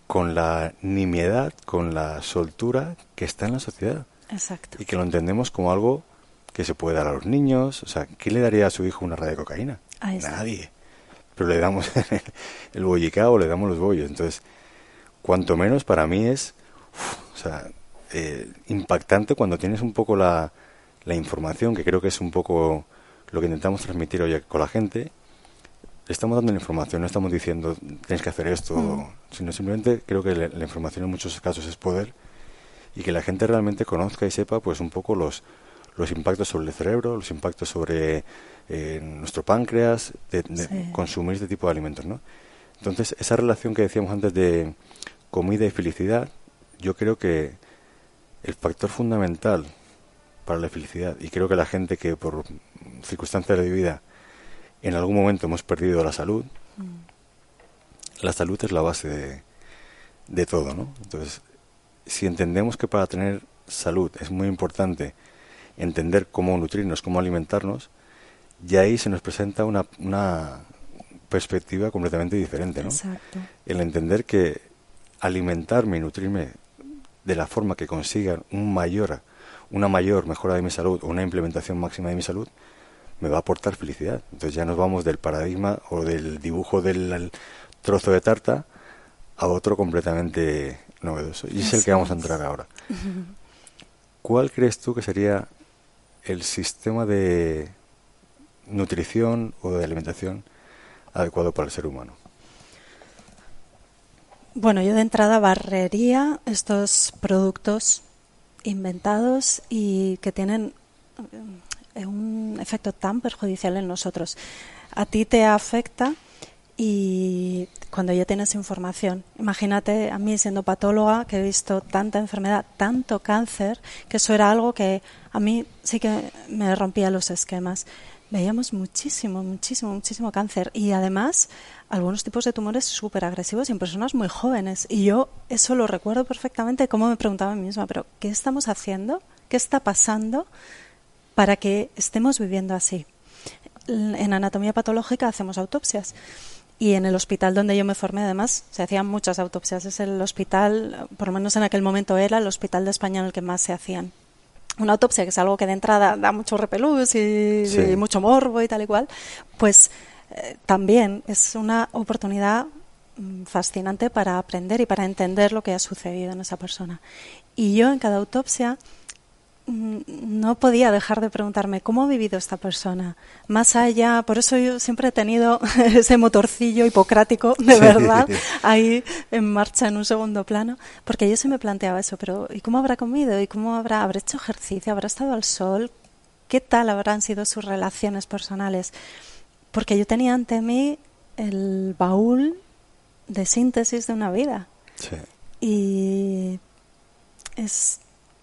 con la nimiedad, con la soltura que está en la sociedad. Exacto. Y que lo entendemos como algo que se puede dar a los niños. O sea, ¿quién le daría a su hijo una raya de cocaína? Nadie. Pero le damos el bollicao, le damos los bollos. Entonces, cuanto menos para mí es o sea, eh, impactante cuando tienes un poco la, la información, que creo que es un poco lo que intentamos transmitir hoy con la gente, le estamos dando la información, no estamos diciendo tienes que hacer esto, mm. sino simplemente creo que la, información en muchos casos es poder y que la gente realmente conozca y sepa pues un poco los, los impactos sobre el cerebro, los impactos sobre eh, nuestro páncreas, de, consumir este tipo de alimentos, ¿no? Entonces, esa relación que decíamos antes de comida y felicidad, yo creo que el factor fundamental para la felicidad, y creo que la gente que por circunstancias de vida en algún momento hemos perdido la salud, mm. la salud es la base de, de todo, ¿no? Entonces, si entendemos que para tener salud es muy importante entender cómo nutrirnos, cómo alimentarnos, ya ahí se nos presenta una, una perspectiva completamente diferente, ¿no? Exacto. El entender que alimentarme y nutrirme de la forma que consiga un mayor una mayor mejora de mi salud o una implementación máxima de mi salud me va a aportar felicidad. Entonces ya nos vamos del paradigma o del dibujo del trozo de tarta a otro completamente novedoso. Y es el que vamos a entrar ahora. ¿Cuál crees tú que sería el sistema de nutrición o de alimentación adecuado para el ser humano? Bueno, yo de entrada barrería estos productos inventados y que tienen eh, un efecto tan perjudicial en nosotros. A ti te afecta y cuando ya tienes información, imagínate a mí siendo patóloga que he visto tanta enfermedad, tanto cáncer, que eso era algo que a mí sí que me rompía los esquemas. Veíamos muchísimo, muchísimo, muchísimo cáncer y además algunos tipos de tumores súper agresivos en personas muy jóvenes. Y yo eso lo recuerdo perfectamente, como me preguntaba a mí misma, pero ¿qué estamos haciendo? ¿Qué está pasando para que estemos viviendo así? En anatomía patológica hacemos autopsias y en el hospital donde yo me formé, además, se hacían muchas autopsias. Es el hospital, por lo menos en aquel momento era el hospital de España en el que más se hacían. Una autopsia, que es algo que de entrada da mucho repelús y, mucho morbo y tal y cual, pues eh, también es una oportunidad mm, fascinante para aprender y para entender lo que ha sucedido en esa persona. Y yo en cada autopsia no podía dejar de preguntarme cómo ha vivido esta persona. Más allá, por eso yo siempre he tenido ese motorcillo hipocrático, de verdad, ahí en marcha en un segundo plano, porque yo se me planteaba eso, pero ¿y cómo habrá comido? ¿Y cómo habrá, habrá hecho ejercicio? ¿Habrá estado al sol? ¿Qué tal habrán sido sus relaciones personales? Porque yo tenía ante mí el baúl de síntesis de una vida. Y es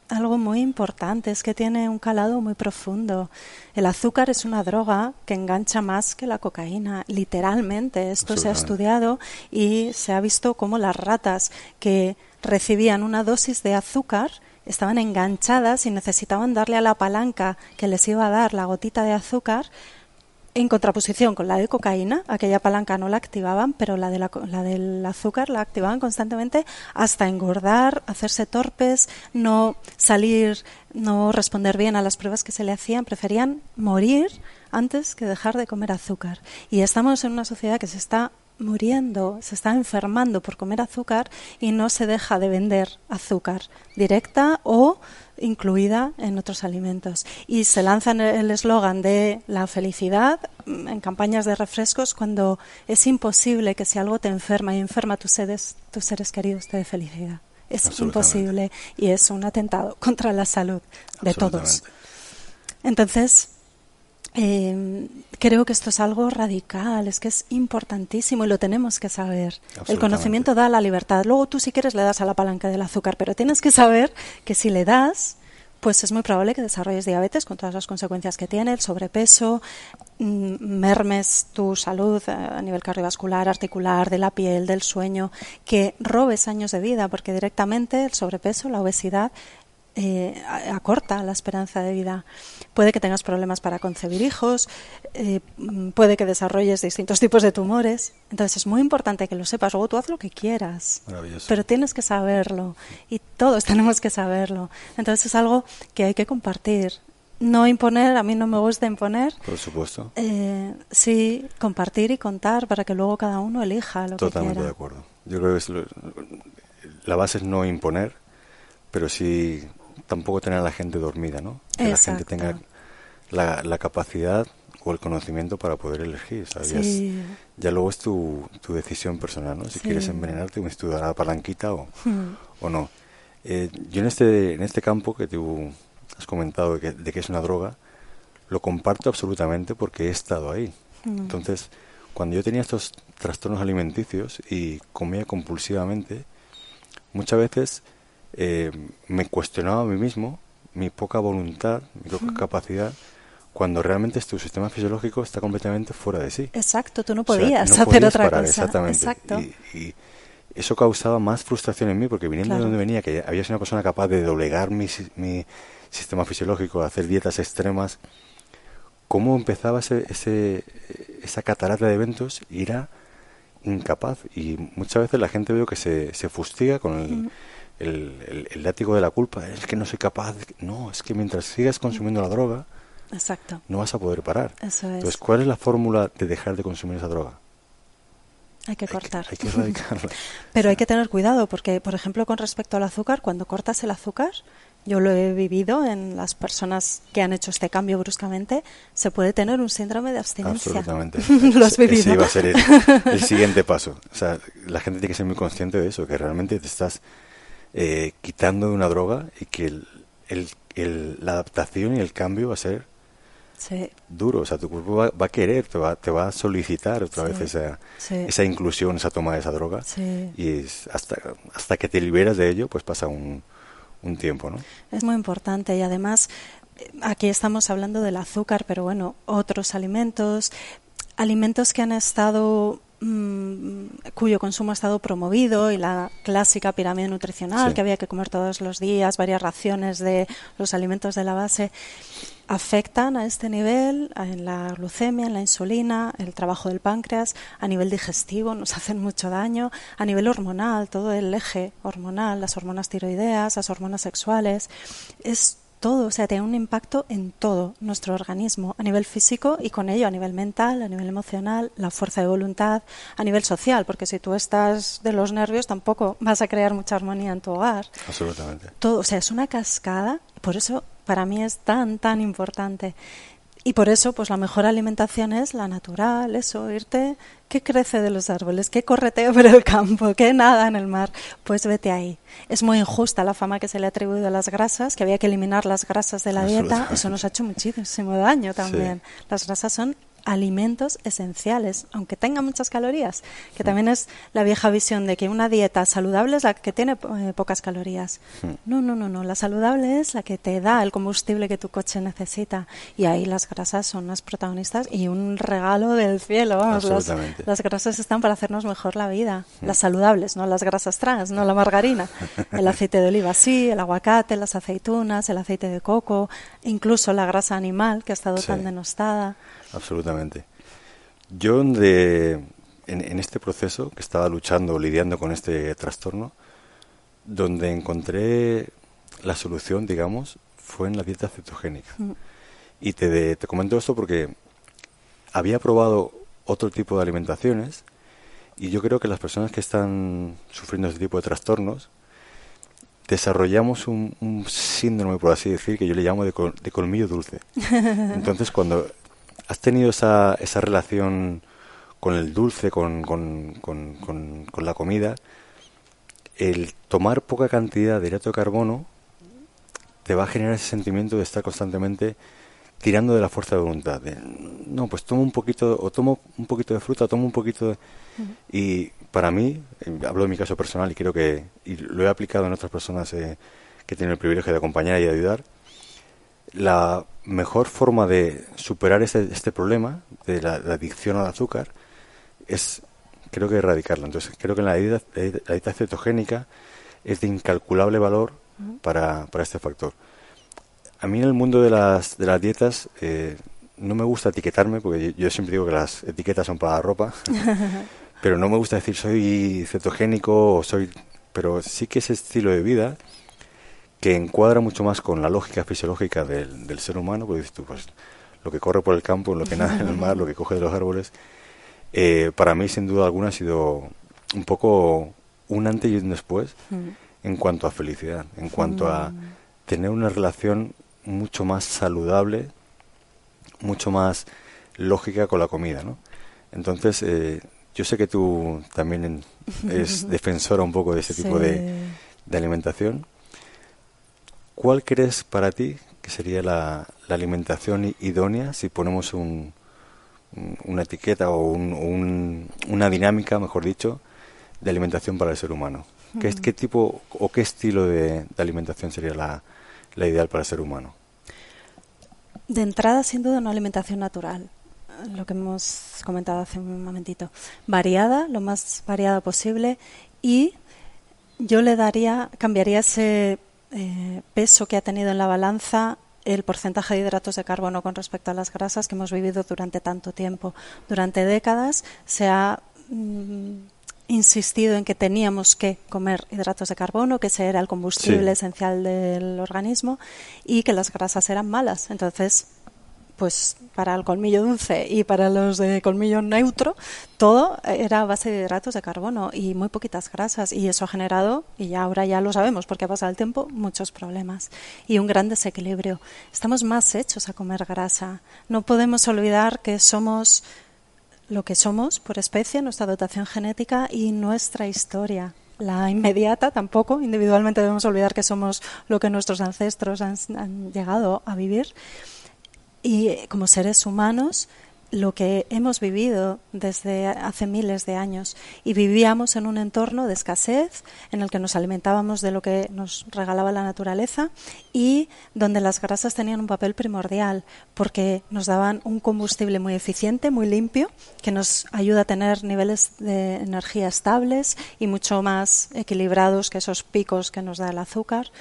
algo muy importante, es que tiene un calado muy profundo. El azúcar es una droga que engancha más que la cocaína, literalmente. Esto se ha estudiado y se ha visto cómo las ratas que recibían una dosis de azúcar estaban enganchadas y necesitaban darle a la palanca que les iba a dar la gotita de azúcar en contraposición con la de cocaína, aquella palanca no la activaban, pero la, de la, del azúcar la activaban constantemente hasta engordar, hacerse torpes, no salir, no responder bien a las pruebas que se le hacían, preferían morir antes que dejar de comer azúcar. Y estamos en una sociedad que se está muriendo, se está enfermando por comer azúcar y no se deja de vender azúcar directa o incluida en otros alimentos. Y se lanza el eslogan de la felicidad mm, en campañas de refrescos cuando es imposible que si algo te enferma y enferma tus seres, tus seres queridos te dé felicidad. Es imposible y es un atentado contra la salud de todos. Entonces, eh, creo que esto es algo radical, es que es importantísimo y lo tenemos que saber. El conocimiento da la libertad. Luego tú si quieres le das a la palanca del azúcar, pero tienes que saber que si le das, pues es muy probable que desarrolles diabetes con todas las consecuencias que tiene, el sobrepeso, mm, mermes tu salud eh, a nivel cardiovascular, articular, de la piel, del sueño, que robes años de vida, porque directamente el sobrepeso, la obesidad eh, acorta la esperanza de vida. Puede que tengas problemas para concebir hijos, eh, puede que desarrolles distintos tipos de tumores. Entonces es muy importante que lo sepas. Luego tú haz lo que quieras, pero tienes que saberlo y todos tenemos que saberlo. Entonces es algo que hay que compartir. No imponer, a mí no me gusta imponer. Por supuesto. Eh, sí, compartir y contar para que luego cada uno elija lo que quiera. Totalmente de acuerdo. Yo creo que la base es no imponer, pero sí tampoco tener a la gente dormida, ¿no? Que la gente tenga la, capacidad o el conocimiento para poder elegir, ¿sabes? Ya, luego es tu, tu, decisión personal, ¿no? Si quieres envenenarte o estudiar la palanquita o, hmm. o no. Eh, yo en este, en este campo que tú has comentado de que, de que, es una droga, lo comparto absolutamente porque he estado ahí. Hmm. Entonces, cuando yo tenía estos trastornos alimenticios y comía compulsivamente, muchas veces eh, me cuestionaba a mí mismo mi poca voluntad, mi poca capacidad, cuando realmente tu sistema fisiológico está completamente fuera de sí. Exacto, tú no podías hacer otra cosa. Exactamente. Exacto. Y, eso causaba más frustración en mí, porque viniendo de donde venía, que había sido una persona capaz de doblegar mi, mi sistema fisiológico, de hacer dietas extremas, cómo empezaba ese, ese, esa catarata de eventos y era incapaz. Y muchas veces la gente veo que se, se fustiga con el, el, el, látigo de la culpa, es que no soy capaz. No, es que mientras sigas consumiendo la droga, Exacto. no vas a poder parar. Eso es. Entonces, ¿cuál es la fórmula de dejar de consumir esa droga? Hay que cortar. Hay que, erradicarla. Pero hay que tener cuidado porque, por ejemplo, con respecto al azúcar, cuando cortas el azúcar, yo lo he vivido en las personas que han hecho este cambio bruscamente, se puede tener un síndrome de abstinencia. Absolutamente. lo has vivido. Ese iba a ser el, siguiente paso. O sea, la gente tiene que ser muy consciente de eso, que realmente te estás eh, quitando de una droga y que el, el, la adaptación y el cambio va a ser duro. O sea, tu cuerpo va, a querer, te va, te va a solicitar otra vez esa, esa inclusión, esa toma de esa droga. Y hasta, hasta que te liberas de ello, pues pasa un, un tiempo, ¿no? Es muy importante y además eh, aquí estamos hablando del azúcar, pero bueno, otros alimentos, alimentos que han estado mm, cuyo consumo ha estado promovido y la clásica pirámide nutricional que había que comer todos los días, varias raciones de los alimentos de la base afectan a este nivel en la glucemia, en la insulina, el trabajo del páncreas, a nivel digestivo nos hacen mucho daño, a nivel hormonal, todo el eje hormonal, las hormonas tiroideas, las hormonas sexuales, es todo, o sea, tiene un impacto en todo nuestro organismo, a nivel físico y con ello a nivel mental, a nivel emocional, la fuerza de voluntad, a nivel social, porque si tú estás de los nervios tampoco vas a crear mucha armonía en tu hogar. Absolutamente. Todo, o sea, es una cascada, por eso para mí es tan, tan importante. Y por eso, pues la mejor alimentación es la natural, eso, irte, ¿qué crece de los árboles? ¿Qué correteo por el campo? ¿Qué nada en el mar? Pues vete ahí. Es muy injusta la fama que se le ha atribuido a las grasas, que había que eliminar las grasas de la dieta. Eso nos ha hecho muchísimo daño también. Las grasas son alimentos esenciales, aunque tenga muchas calorías, que también es la vieja visión de que una dieta saludable es la que tiene eh, pocas calorías. No, no, no, no, la saludable es la que te da el combustible que tu coche necesita. Y ahí las grasas son las protagonistas y un regalo del cielo, vamos, las, las, grasas están para hacernos mejor la vida, las saludables, no las grasas trans, no la margarina, el aceite de oliva sí, el aguacate, las aceitunas, el aceite de coco, incluso la grasa animal que ha estado tan denostada absolutamente. Yo de, en, este proceso que estaba luchando, lidiando con este trastorno, donde encontré la solución, digamos, fue en la dieta cetogénica. Mm. Y te, te comento esto porque había probado otro tipo de alimentaciones y yo creo que las personas que están sufriendo este tipo de trastornos desarrollamos un, un síndrome, por así decir, que yo le llamo de, de colmillo dulce. Entonces, cuando ¿Has tenido esa, esa relación con el dulce, con, con, con, con, la comida? El tomar poca cantidad de hidrato de carbono te va a generar ese sentimiento de estar constantemente tirando de la fuerza de voluntad. no, pues tomo un poquito, o tomo un poquito de fruta, tomo un poquito de... Y para mí, eh, hablo de mi caso personal y creo que y lo he aplicado en otras personas eh, que tienen el privilegio de acompañar y de ayudar, la mejor forma de superar este, este problema de la, adicción al azúcar es, creo que erradicarla. Entonces, creo que la dieta, la dieta cetogénica es de incalculable valor para, para este factor. A mí en el mundo de las, de las dietas eh, no me gusta etiquetarme, porque yo, siempre digo que las etiquetas son para la ropa, pero no me gusta decir soy cetogénico o soy... Pero sí que ese estilo de vida que encuadra mucho más con la lógica fisiológica del, del ser humano, porque dices tú, pues lo que corre por el campo, lo que nada en el mar, lo que coge de los árboles, eh, para mí sin duda alguna ha sido un poco un antes y un después mm. en cuanto a felicidad, en cuanto a mm. tener una relación mucho más saludable, mucho más lógica con la comida, ¿no? Entonces, eh, yo sé que tú también es defensora un poco de ese tipo de, de alimentación. ¿Cuál crees para ti que sería la, alimentación idónea si ponemos un, una etiqueta o una dinámica, mejor dicho, de alimentación para el ser humano? ¿Qué, ¿Qué, tipo o qué estilo de, alimentación sería la, ideal para el ser humano? De entrada, sin duda, una alimentación natural, lo que hemos comentado hace un momentito. Variada, lo más variada posible y yo le daría, cambiaría ese eh, peso que ha tenido en la balanza el porcentaje de hidratos de carbono con respecto a las grasas que hemos vivido durante tanto tiempo. Durante décadas se ha mm, insistido en que teníamos que comer hidratos de carbono, que ese era el combustible esencial del organismo, y que las grasas eran malas. Entonces, pues para el colmillo dulce y para los de colmillo neutro, todo era a base de hidratos de carbono y muy poquitas grasas. Y eso ha generado, y ya ahora ya lo sabemos porque ha pasado el tiempo, muchos problemas y un gran desequilibrio. Estamos más hechos a comer grasa. No podemos olvidar que somos lo que somos por especie, nuestra dotación genética y nuestra historia. La inmediata tampoco, individualmente debemos olvidar que somos lo que nuestros ancestros han, han llegado a vivir y eh, como seres humanos lo que hemos vivido desde hace miles de años. Y vivíamos en un entorno de escasez en el que nos alimentábamos de lo que nos regalaba la naturaleza y donde las grasas tenían un papel primordial porque nos daban un combustible muy eficiente, muy limpio, que nos ayuda a tener niveles de energía estables y mucho más equilibrados que esos picos que nos da el azúcar,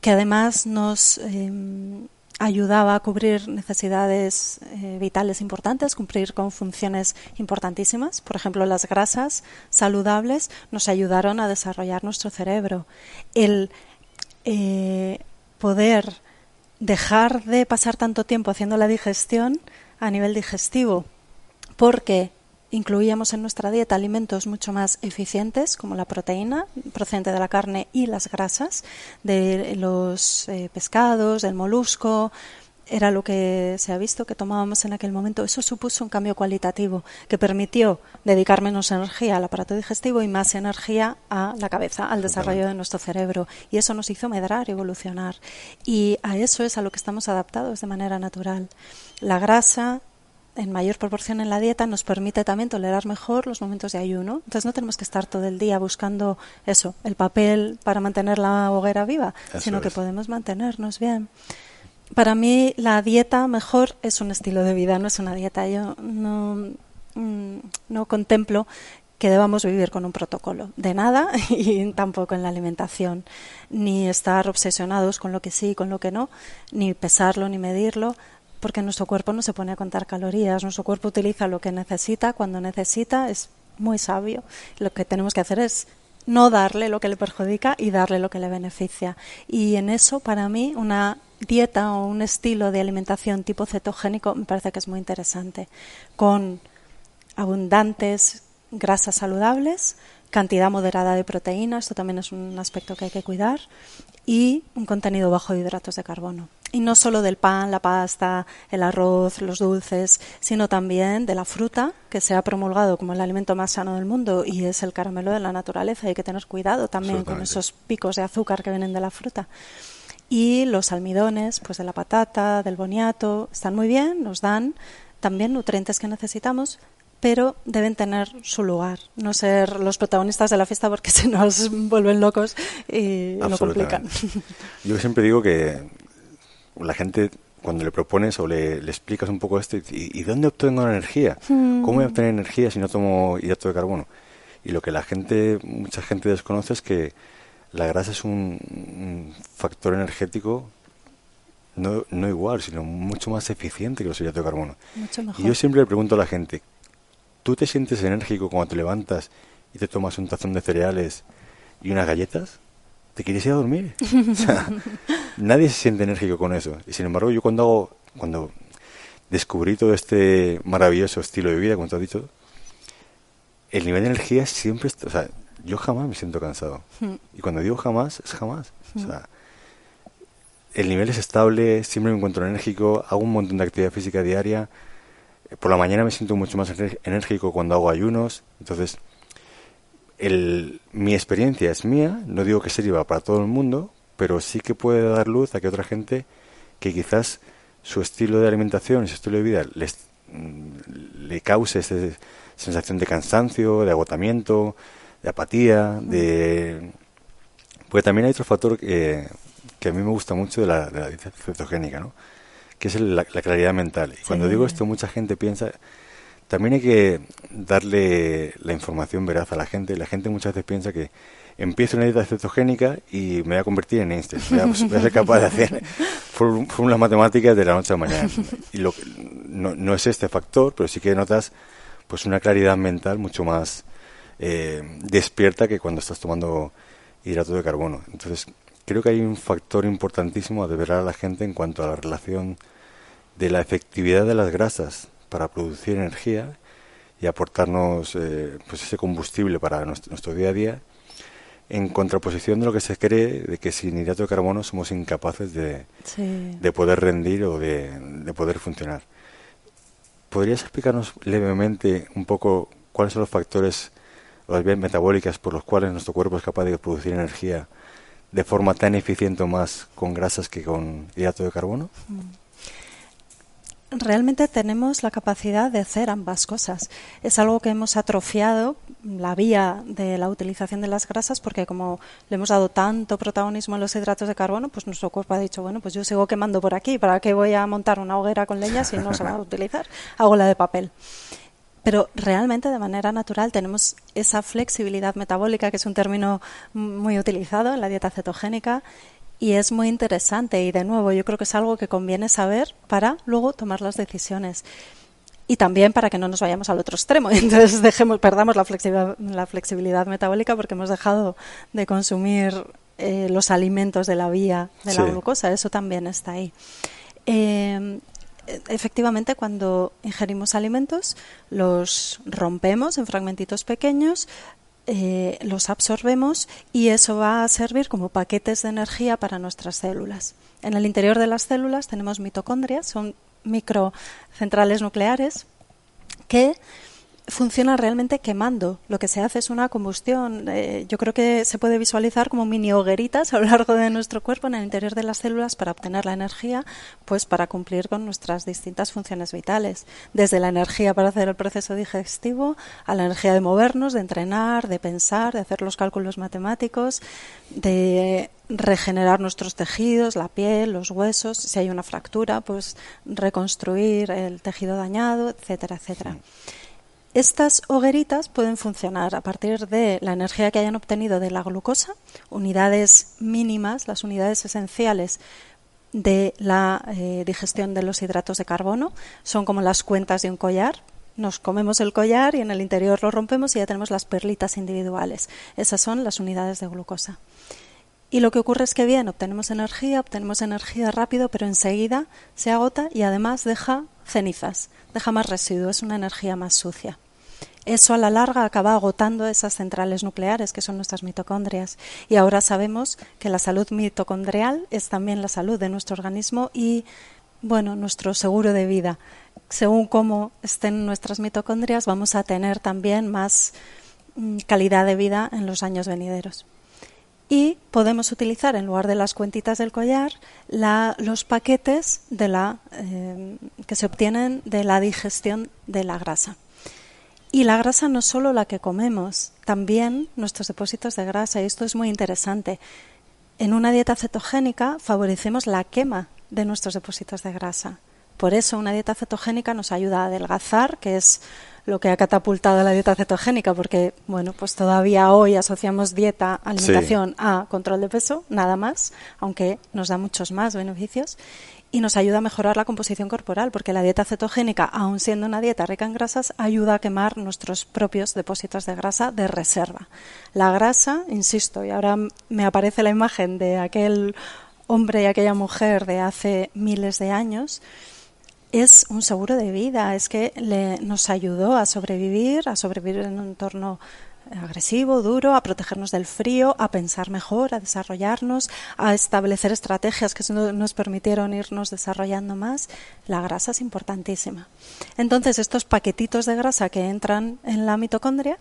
que además nos em, ayudaba a cubrir necesidades eh, vitales importantes, cumplir con funciones importantísimas. Por ejemplo, las grasas saludables nos ayudaron a desarrollar nuestro cerebro. El eh, poder dejar de pasar tanto tiempo haciendo la digestión a nivel digestivo, porque incluíamos en nuestra dieta alimentos mucho más eficientes, como la proteína procedente de la carne y las grasas, de los eh, pescados, del molusco. Era lo que se ha visto que tomábamos en aquel momento. Eso supuso un cambio cualitativo que permitió dedicar menos energía al aparato digestivo y más energía a la cabeza, al desarrollo de nuestro cerebro. Y eso nos hizo medrar evolucionar. Y a eso es a lo que estamos adaptados de manera natural. La grasa en mayor proporción en la dieta nos permite también tolerar mejor los momentos de ayuno. Entonces no tenemos que estar todo el día buscando eso, el papel para mantener la hoguera viva, sino que podemos mantenernos bien. Para mí la dieta mejor es un estilo de vida, no es una dieta. Yo no, mm, no contemplo que debamos vivir con un protocolo de nada y tampoco en la alimentación, ni estar obsesionados con lo que sí y con lo que no, ni pesarlo ni medirlo porque nuestro cuerpo no se pone a contar calorías, nuestro cuerpo utiliza lo que necesita cuando necesita, es muy sabio. Lo que tenemos que hacer es no darle lo que le perjudica y darle lo que le beneficia. Y en eso, para mí, una dieta o un estilo de alimentación tipo cetogénico me parece que es muy interesante, con abundantes grasas saludables, cantidad moderada de proteína, esto también es un aspecto que hay que cuidar, y un contenido bajo de hidratos de carbono. Y no solo del pan, la pasta, el arroz, los dulces, sino también de la fruta, que se ha promulgado como el alimento más sano del mundo y es el caramelo de la naturaleza. Hay que tener cuidado también con esos picos de azúcar que vienen de la fruta. Y los almidones, pues de la patata, del boniato, están muy bien, nos dan también nutrientes que necesitamos, pero deben tener su lugar, no ser los protagonistas de la fiesta porque se nos vuelven locos y lo complican. Yo siempre digo que la gente cuando le propones o le, explicas un poco esto, ¿y, dónde obtengo la energía? Hmm. ¿Cómo voy a obtener energía si no tomo hidrato de carbono? Y lo que la gente, mucha gente desconoce es que la grasa es un, factor energético no, no, igual, sino mucho más eficiente que los hidratos de carbono. Y yo siempre le pregunto a la gente, ¿Tú te sientes enérgico cuando te levantas y te tomas un tazón de cereales y unas galletas? ¿Te quieres ir a dormir? o sea, nadie se siente enérgico con eso. Y sin embargo, yo cuando hago, cuando descubrí todo este maravilloso estilo de vida, como tú has dicho, el nivel de energía siempre está, o sea, yo jamás me siento cansado. Hmm. Y cuando digo jamás, es jamás. O hmm. sea, el nivel es estable, siempre me encuentro enérgico, hago un montón de actividad física diaria, por la mañana me siento mucho más enérgico cuando hago ayunos. Entonces, el, mi experiencia es mía. No digo que sirva para todo el mundo, pero sí que puede dar luz a que otra gente que quizás su estilo de alimentación, su estilo de vida les, mm, le cause esa sensación de cansancio, de agotamiento, de apatía, de... Pues también hay otro factor que, que a mí me gusta mucho de la, de la dieta cetogénica, ¿no? que es la, claridad mental. Y cuando digo esto, mucha gente piensa, también hay que darle la información veraz a la gente. La gente muchas veces piensa que empiezo una dieta cetogénica y me voy a convertir en Einstein. Voy a, ser capaz de hacer fórmulas matemáticas de la noche a la mañana. Y lo, no, no es este factor, pero sí que notas pues una claridad mental mucho más eh, despierta que cuando estás tomando hidrato de carbono. Entonces, creo que hay un factor importantísimo a deber a la gente en cuanto a la relación de la efectividad de las grasas para producir energía y aportarnos eh, pues ese combustible para nuestro, día a día, en contraposición de lo que se cree de que sin hidrato de carbono somos incapaces de, de poder rendir o de, de, poder funcionar. ¿Podrías explicarnos levemente un poco cuáles son los factores o las vías metabólicas por los cuales nuestro cuerpo es capaz de producir energía de forma tan eficiente o más con grasas que con hidrato de carbono? Mm realmente tenemos la capacidad de hacer ambas cosas. Es algo que hemos atrofiado la vía de la utilización de las grasas porque como le hemos dado tanto protagonismo a los hidratos de carbono, pues nuestro cuerpo ha dicho, bueno, pues yo sigo quemando por aquí, ¿para qué voy a montar una hoguera con leña si no se va a utilizar? Hago la de papel. Pero realmente de manera natural tenemos esa flexibilidad metabólica, que es un término muy utilizado en la dieta cetogénica, y es muy interesante. Y de nuevo yo creo que es algo que conviene saber para luego tomar las decisiones. Y también para que no nos vayamos al otro extremo. Entonces dejemos perdamos la flexibilidad, la flexibilidad metabólica porque hemos dejado de consumir eh, los alimentos de la vía de la glucosa. Eso también está ahí. Eh, efectivamente cuando ingerimos alimentos los rompemos en fragmentitos pequeños eh, los absorbemos y eso va a servir como paquetes de energía para nuestras células. En el interior de las células tenemos mitocondrias, son microcentrales nucleares que funciona realmente quemando. Lo que se hace es una combustión. Eh, yo creo que se puede visualizar como mini hogueritas a lo largo de nuestro cuerpo en el interior de las células para obtener la energía, pues para cumplir con nuestras distintas funciones vitales. Desde la energía para hacer el proceso digestivo a la energía de movernos, de entrenar, de pensar, de hacer los cálculos matemáticos, de regenerar nuestros tejidos, la piel, los huesos, si hay una fractura, pues reconstruir el tejido dañado, etcétera, etcétera. Estas hogueritas pueden funcionar a partir de la energía que hayan obtenido de la glucosa, unidades mínimas, las unidades esenciales de la eh, digestión de los hidratos de carbono, son como las cuentas de un collar. Nos comemos el collar y en el interior lo rompemos y ya tenemos las perlitas individuales. Esas son las unidades de glucosa. Y lo que ocurre es que bien, obtenemos energía, obtenemos energía rápido, pero enseguida se agota y además deja cenizas, deja más residuos, es una energía más sucia. Eso a la larga acaba agotando esas centrales nucleares que son nuestras mitocondrias. Y ahora sabemos que la salud mitocondrial es también la salud de nuestro organismo y, bueno, nuestro seguro de vida. Según cómo estén nuestras mitocondrias, vamos a tener también más mm, calidad de vida en los años venideros y podemos utilizar en lugar de las cuentitas del collar los paquetes eh, que se obtienen de la digestión de la grasa. Y la grasa no es solo la que comemos, también nuestros depósitos de grasa, y esto es muy interesante. En una dieta cetogénica favorecemos la quema de nuestros depósitos de grasa. Por eso una dieta cetogénica nos ayuda a adelgazar, que es lo que ha catapultado la dieta cetogénica, porque bueno, pues todavía hoy asociamos dieta, alimentación a control de peso, nada más, aunque nos da muchos más beneficios y nos ayuda a mejorar la composición corporal, porque la dieta cetogénica, aun siendo una dieta rica en grasas, ayuda a quemar nuestros propios depósitos de grasa de reserva. La grasa, insisto, y ahora me aparece la imagen de aquel hombre y aquella mujer de hace miles de años, es un seguro de vida, es que le, nos ayudó a sobrevivir, a sobrevivir en un entorno agresivo, duro, a protegernos del frío, a pensar mejor, a desarrollarnos, a establecer estrategias que nos permitieron irnos desarrollando más. La grasa es importantísima. Entonces, estos paquetitos de grasa que entran en la mitocondria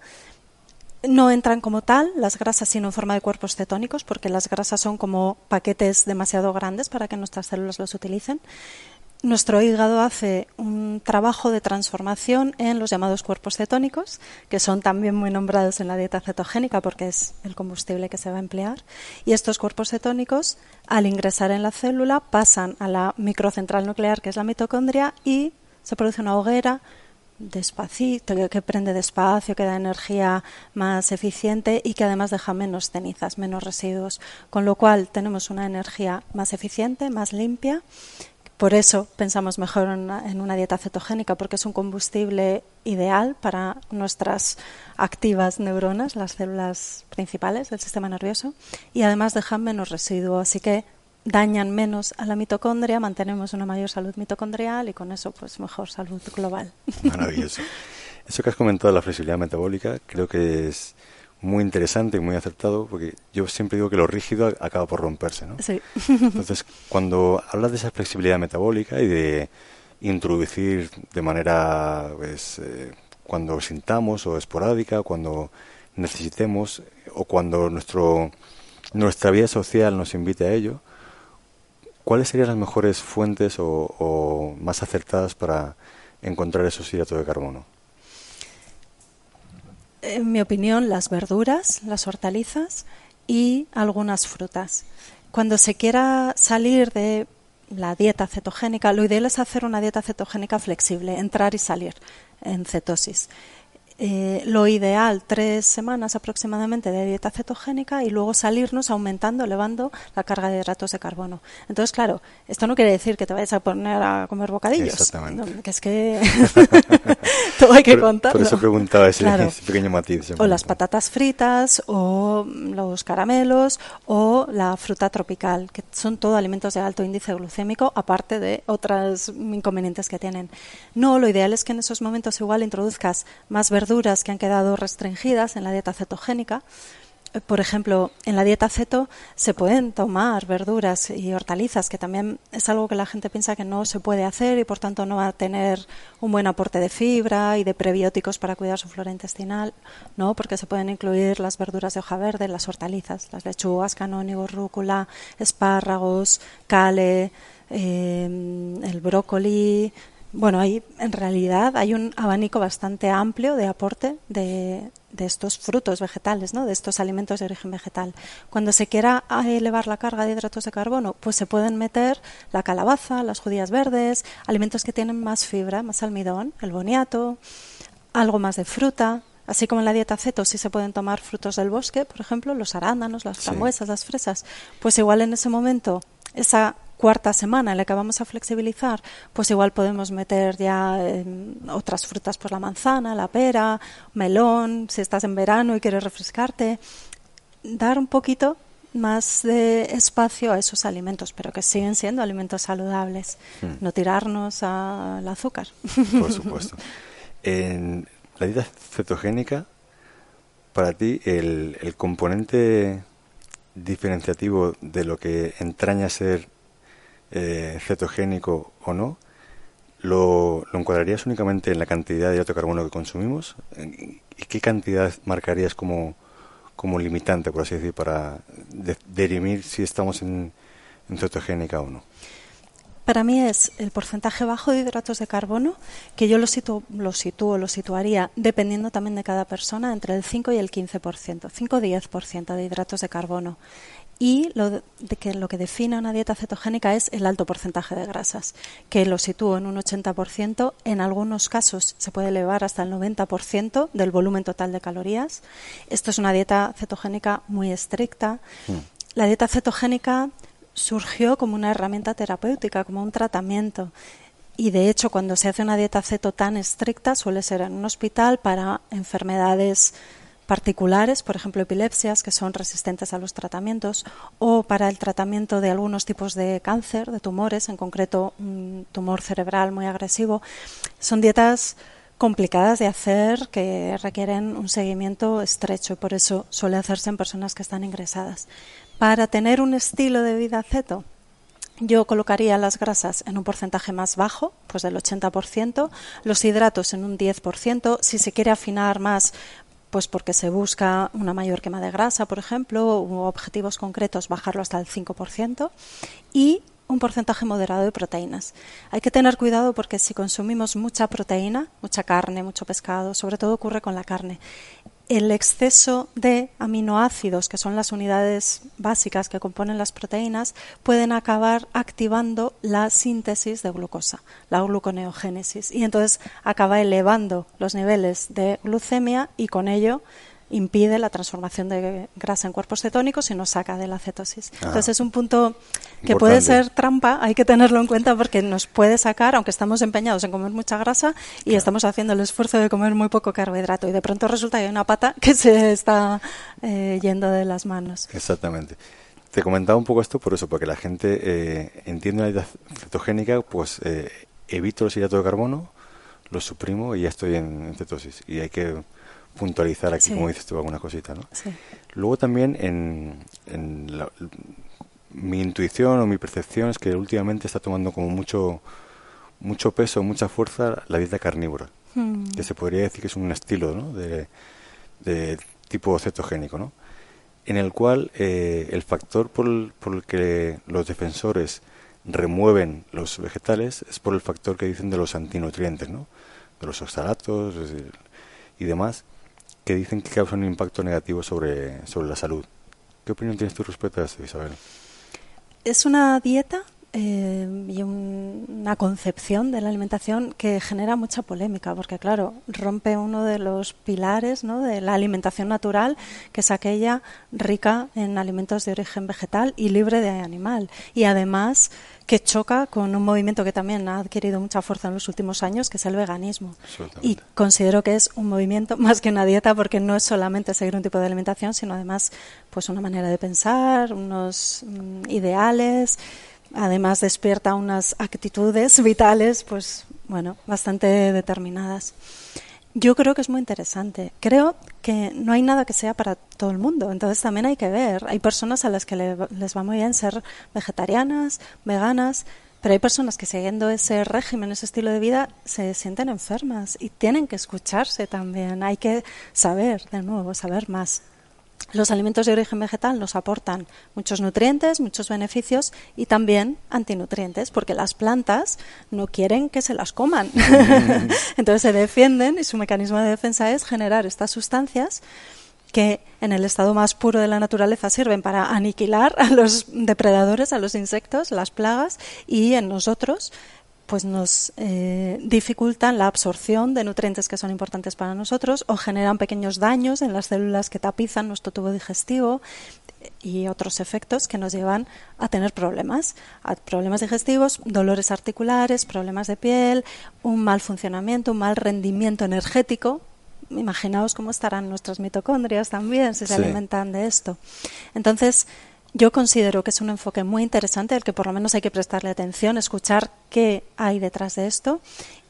no entran como tal las grasas, sino en forma de cuerpos cetónicos, porque las grasas son como paquetes demasiado grandes para que nuestras células los utilicen nuestro hígado hace un trabajo de transformación en los llamados cuerpos cetónicos, que son también muy nombrados en la dieta cetogénica porque es el combustible que se va a emplear. Y estos cuerpos cetónicos, al ingresar en la célula, pasan a la microcentral nuclear, que es la mitocondria, y se produce una hoguera despacito, que prende despacio, que da energía más eficiente y que además deja menos cenizas, menos residuos. Con lo cual tenemos una energía más eficiente, más limpia Por eso pensamos mejor en una, dieta cetogénica, porque es un combustible ideal para nuestras activas neuronas, las células principales del sistema nervioso, y además dejan menos residuos, así que dañan menos a la mitocondria, mantenemos una mayor salud mitocondrial y con eso pues mejor salud global. Maravilloso. Eso que has comentado de la flexibilidad metabólica creo que es muy interesante y muy acertado, porque yo siempre digo que lo rígido acaba por romperse, ¿no? Sí. Entonces, cuando hablas de esa flexibilidad metabólica y de introducir de manera, pues, eh, cuando sintamos o esporádica, cuando necesitemos o cuando nuestro nuestra vida social nos invite a ello, ¿cuáles serían las mejores fuentes o más acertadas para encontrar esos hidratos de carbono? En mi opinión, las verduras, las hortalizas y algunas frutas. Cuando se quiera salir de la dieta cetogénica, lo ideal es hacer una dieta cetogénica flexible, entrar y salir en cetosis. Eh, lo ideal, tres semanas aproximadamente de dieta cetogénica y luego salirnos aumentando, elevando la carga de hidratos de carbono. Entonces, claro, esto no quiere decir que te vayas a poner a comer bocadillos. Exactamente. que es que todo hay que contar. Por eso preguntaba ese, pequeño matiz. O las patatas fritas, o los caramelos, o la fruta tropical, que son todo alimentos de alto índice glucémico, aparte de otros inconvenientes que tienen. No, lo ideal es que en esos momentos igual introduzcas más verduras verduras que han quedado restringidas en la dieta cetogénica. Eh, por ejemplo, en la dieta ceto se pueden tomar verduras y hortalizas, que también es algo que la gente piensa que no se puede hacer y por tanto no va a tener un buen aporte de fibra y de prebióticos para cuidar su flora intestinal, no, porque se pueden incluir las verduras de hoja verde, las hortalizas, las lechugas, canónigos, rúcula, espárragos, cale, eh, el brócoli, bueno, hay, en realidad hay un abanico bastante amplio de aporte de, de, estos frutos vegetales, ¿no? de estos alimentos de origen vegetal. Cuando se quiera elevar la carga de hidratos de carbono, pues se pueden meter la calabaza, las judías verdes, alimentos que tienen más fibra, más almidón, el boniato, algo más de fruta, Así como en la dieta ceto sí se pueden tomar frutos del bosque, por ejemplo, los arándanos, las frambuesas, las fresas, pues igual en ese momento esa cuarta semana en la que vamos a flexibilizar, pues igual podemos meter ya otras frutas por la manzana, la pera, melón, si estás en verano y quieres refrescarte, dar un poquito más de espacio a esos alimentos, pero que siguen siendo alimentos saludables, hmm. no tirarnos al azúcar. Por supuesto. En la dieta cetogénica, para ti, el, el componente diferenciativo de lo que entraña ser eh, cetogénico o no, ¿lo, ¿lo, encuadrarías únicamente en la cantidad de hidrato de carbono que consumimos? ¿Y qué cantidad marcarías como, como limitante, por así decir, para derimir si estamos en, en cetogénica o no? Para mí es el porcentaje bajo de hidratos de carbono, que yo lo sitúo, lo sitúo, lo situaría, dependiendo también de cada persona, entre el 5 y el 15%, 5-10% de hidratos de carbono y lo, de que lo que define una dieta cetogénica es el alto porcentaje de grasas, que lo sitúo en un 80%, en algunos casos se puede elevar hasta el 90% del volumen total de calorías. Esto es una dieta cetogénica muy estricta. Mm. La dieta cetogénica surgió como una herramienta terapéutica, como un tratamiento. Y de hecho, cuando se hace una dieta ceto tan estricta, suele ser en un hospital para enfermedades particulares, por ejemplo, epilepsias que son resistentes a los tratamientos, o para el tratamiento de algunos tipos de cáncer, de tumores, en concreto un tumor cerebral muy agresivo. Son dietas complicadas de hacer que requieren un seguimiento estrecho y por eso suele hacerse en personas que están ingresadas. Para tener un estilo de vida ceto, yo colocaría las grasas en un porcentaje más bajo, pues del 80%, los hidratos en un 10%, si se quiere afinar más, pues porque se busca una mayor quema de grasa, por ejemplo, u objetivos concretos, bajarlo hasta el 5%, y un porcentaje moderado de proteínas. Hay que tener cuidado porque si consumimos mucha proteína, mucha carne, mucho pescado, sobre todo ocurre con la carne, el exceso de aminoácidos, que son las unidades básicas que componen las proteínas, pueden acabar activando la síntesis de glucosa, la gluconeogénesis, y entonces acaba elevando los niveles de glucemia y con ello impide la transformación de grasa en cuerpos cetónicos y nos saca de la cetosis. Entonces es un punto que puede ser trampa, hay que tenerlo en cuenta porque nos puede sacar, aunque estamos empeñados en comer mucha grasa y estamos haciendo el esfuerzo de comer muy poco carbohidrato y de pronto resulta que hay una pata que se está eh, yendo de las manos. Exactamente. Te comentaba un poco esto por eso, porque la gente eh, entiende la dieta cetogénica, pues eh, evito los hidratos de carbono, los suprimo y ya estoy en, cetosis. Y hay que puntualizar aquí, como dices tú, alguna cosita, ¿no? Luego también en, mi intuición o mi percepción es que últimamente está tomando como mucho mucho peso, mucha fuerza la dieta carnívora, hmm. que se podría decir que es un estilo ¿no? de, de tipo cetogénico, ¿no? en el cual eh, el factor por el, por el, que los defensores remueven los vegetales es por el factor que dicen de los antinutrientes, ¿no? de los oxalatos y demás, que dicen que causan un impacto negativo sobre, sobre la salud. ¿Qué opinión tienes tú respecto a esto, Isabel? Es una dieta eh, y una concepción de la alimentación que genera mucha polémica, porque claro, rompe uno de los pilares ¿no? de la alimentación natural, que es aquella rica en alimentos de origen vegetal y libre de animal. Y además que choca con un movimiento que también ha adquirido mucha fuerza en los últimos años, que es el veganismo. Y considero que es un movimiento más que una dieta, porque no es solamente seguir un tipo de alimentación, sino además pues una manera de pensar, unos mm, ideales además despierta unas actitudes vitales, pues bueno, bastante determinadas. Yo creo que es muy interesante. Creo que no hay nada que sea para todo el mundo. Entonces también hay que ver. Hay personas a las que les va muy bien ser vegetarianas, veganas, pero hay personas que siguiendo ese régimen, ese estilo de vida, se sienten enfermas y tienen que escucharse también. Hay que saber, de nuevo, saber más. Los alimentos de origen vegetal nos aportan muchos nutrientes, muchos beneficios y también antinutrientes, porque las plantas no quieren que se las coman. Entonces se defienden y su mecanismo de defensa es generar estas sustancias que en el estado más puro de la naturaleza sirven para aniquilar a los depredadores, a los insectos, las plagas, y en nosotros pues nos eh, dificultan la absorción de nutrientes que son importantes para nosotros o generan pequeños daños en las células que tapizan nuestro tubo digestivo y otros efectos que nos llevan a tener problemas, a problemas digestivos, dolores articulares, problemas de piel, un mal funcionamiento, un mal rendimiento energético. Imaginaos cómo estarán nuestras mitocondrias también si se alimentan de esto. Entonces, yo considero que es un enfoque muy interesante al que por lo menos hay que prestarle atención, escuchar qué hay detrás de esto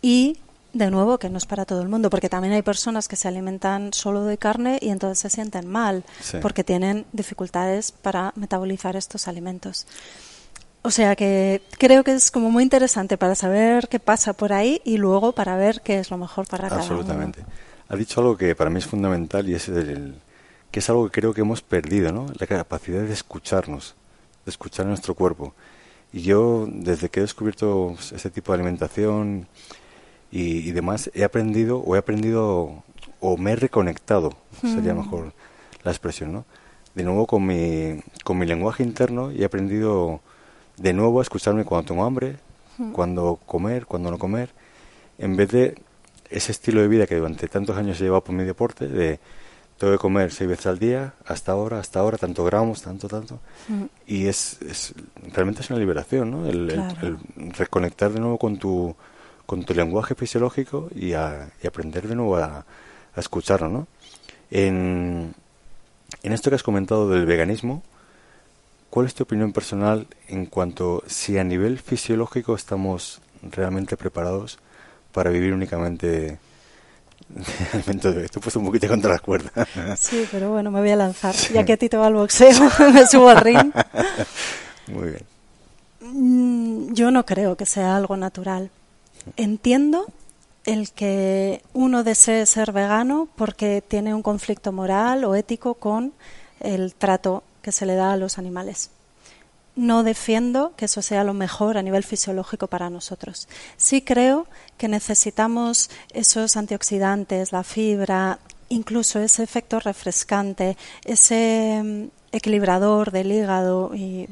y de nuevo que no es para todo el mundo, porque también hay personas que se alimentan solo de carne y entonces se sienten mal porque tienen dificultades para metabolizar estos alimentos. O sea que creo que es como muy interesante para saber qué pasa por ahí y luego para ver qué es lo mejor para cada uno. Absolutamente. Ha dicho algo que para mí es fundamental y es el, que es algo que creo que hemos perdido, ¿no? La capacidad de escucharnos, de escuchar nuestro cuerpo. Y yo, desde que he descubierto ese tipo de alimentación y, demás, he aprendido, o he aprendido, o me he reconectado, sería mejor la expresión, ¿no? De nuevo con mi, con mi lenguaje interno y he aprendido de nuevo a escucharme cuando tengo hambre, cuando comer, cuando no comer, en vez de ese estilo de vida que durante tantos años he llevado por mi deporte, de tengo que comer seis veces al día, hasta ahora, hasta ahora, tanto gramos, tanto, tanto. Mm. Y es, es, realmente es una liberación, ¿no? El, reconectar de nuevo con tu, con tu lenguaje fisiológico y, a, y aprender de nuevo a, a, escucharlo, ¿no? En, en esto que has comentado del veganismo, ¿cuál es tu opinión personal en cuanto si a nivel fisiológico estamos realmente preparados para vivir únicamente Esto puesto un poquito contra las cuerdas. Sí, pero bueno, me voy a lanzar. Ya que a ti te va el boxeo, me subo al ring. Muy bien. Mm, yo no creo que sea algo natural. Entiendo el que uno desee ser vegano porque tiene un conflicto moral o ético con el trato que se le da a los animales no defiendo que eso sea lo mejor a nivel fisiológico para nosotros. Sí creo que necesitamos esos antioxidantes, la fibra, incluso ese efecto refrescante, ese mm, equilibrador del hígado y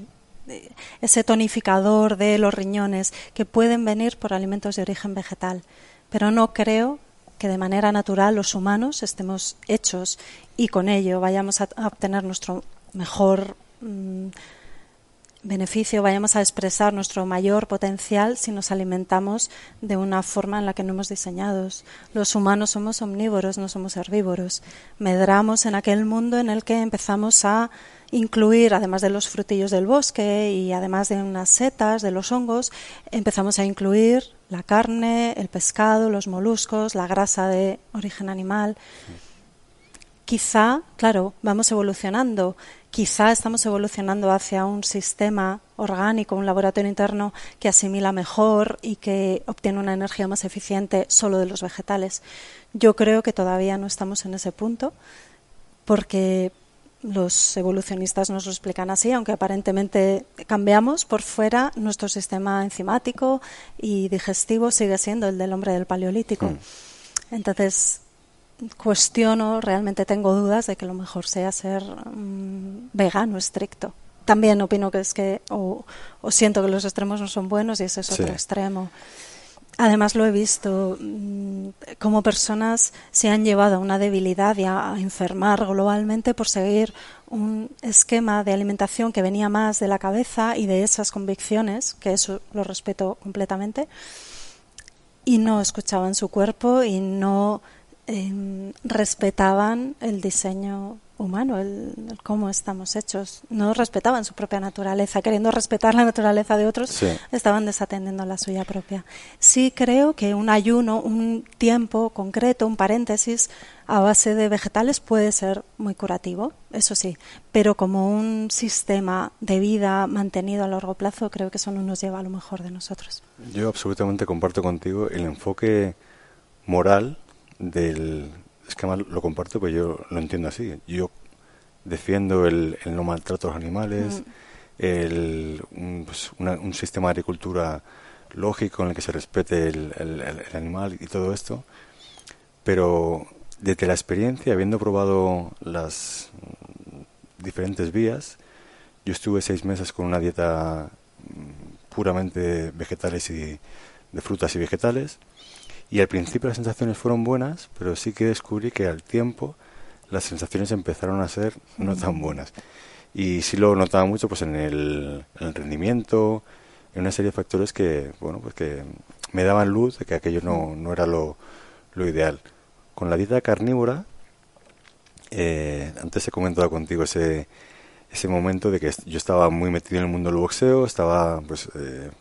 eh, ese tonificador de los riñones que pueden venir por alimentos de origen vegetal. Pero no creo que de manera natural los humanos estemos hechos y con ello vayamos a, obtener nuestro mejor mm, beneficio, vayamos a expresar nuestro mayor potencial si nos alimentamos de una forma en la que no hemos diseñado. Los humanos somos omnívoros, no somos herbívoros. Medramos en aquel mundo en el que empezamos a incluir, además de los frutillos del bosque y además de unas setas, de los hongos, empezamos a incluir la carne, el pescado, los moluscos, la grasa de origen animal. Quizá, claro, vamos evolucionando. Quizá estamos evolucionando hacia un sistema orgánico, un laboratorio interno que asimila mejor y que obtiene una energía más eficiente solo de los vegetales. Yo creo que todavía no estamos en ese punto porque los evolucionistas nos lo explican así, aunque aparentemente cambiamos por fuera, nuestro sistema enzimático y digestivo sigue siendo el del hombre del Paleolítico. Hmm. Entonces, cuestiono, realmente tengo dudas de que lo mejor sea ser mm, vegano estricto. También opino que es que, o, siento que los extremos no son buenos y ese es otro extremo. Además lo he visto, mm, como personas se han llevado a una debilidad y a enfermar globalmente por seguir un esquema de alimentación que venía más de la cabeza y de esas convicciones, que eso lo respeto completamente, y no escuchaban su cuerpo y no em, respetaban el diseño humano, el, cómo estamos hechos. No respetaban su propia naturaleza, queriendo respetar la naturaleza de otros, estaban desatendiendo la suya propia. Sí creo que un ayuno, un tiempo concreto, un paréntesis a base de vegetales puede ser muy curativo, eso sí, pero como un sistema de vida mantenido a largo plazo, creo que eso no nos lleva a lo mejor de nosotros. Yo absolutamente comparto contigo el enfoque moral del es que además lo comparto, pues yo lo entiendo así. Yo defiendo el, no maltrato a los animales, mm. el, un, pues, un, sistema de agricultura lógico en el que se respete el, el, animal y todo esto. Pero desde la experiencia, habiendo probado las diferentes vías, yo estuve seis meses con una dieta mm, puramente vegetales y de frutas y vegetales y al principio las sensaciones fueron buenas, pero sí que descubrí que al tiempo las sensaciones empezaron a ser no tan buenas. Y sí lo notaba mucho pues en el, rendimiento, en una serie de factores que, bueno, pues que me daban luz de que aquello no, no era lo, lo ideal. Con la dieta carnívora, eh, antes he comentado contigo ese, ese momento de que yo estaba muy metido en el mundo del boxeo, estaba pues eh,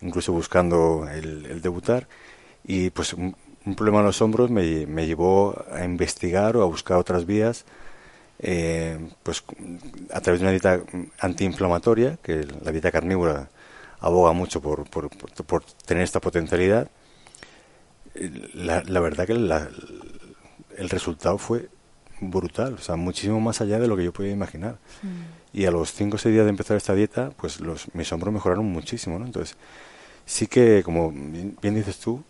incluso buscando el, el debutar y pues un, problema en los hombros me, me, llevó a investigar o a buscar otras vías eh, pues a través de una dieta antiinflamatoria que la dieta carnívora aboga mucho por, por, por, tener esta potencialidad la, la verdad que el resultado fue brutal, o sea, muchísimo más allá de lo que yo podía imaginar. Y a los 5 o 6 días de empezar esta dieta, pues los, mis hombros mejoraron muchísimo, ¿no? Entonces, sí que, como bien dices tú,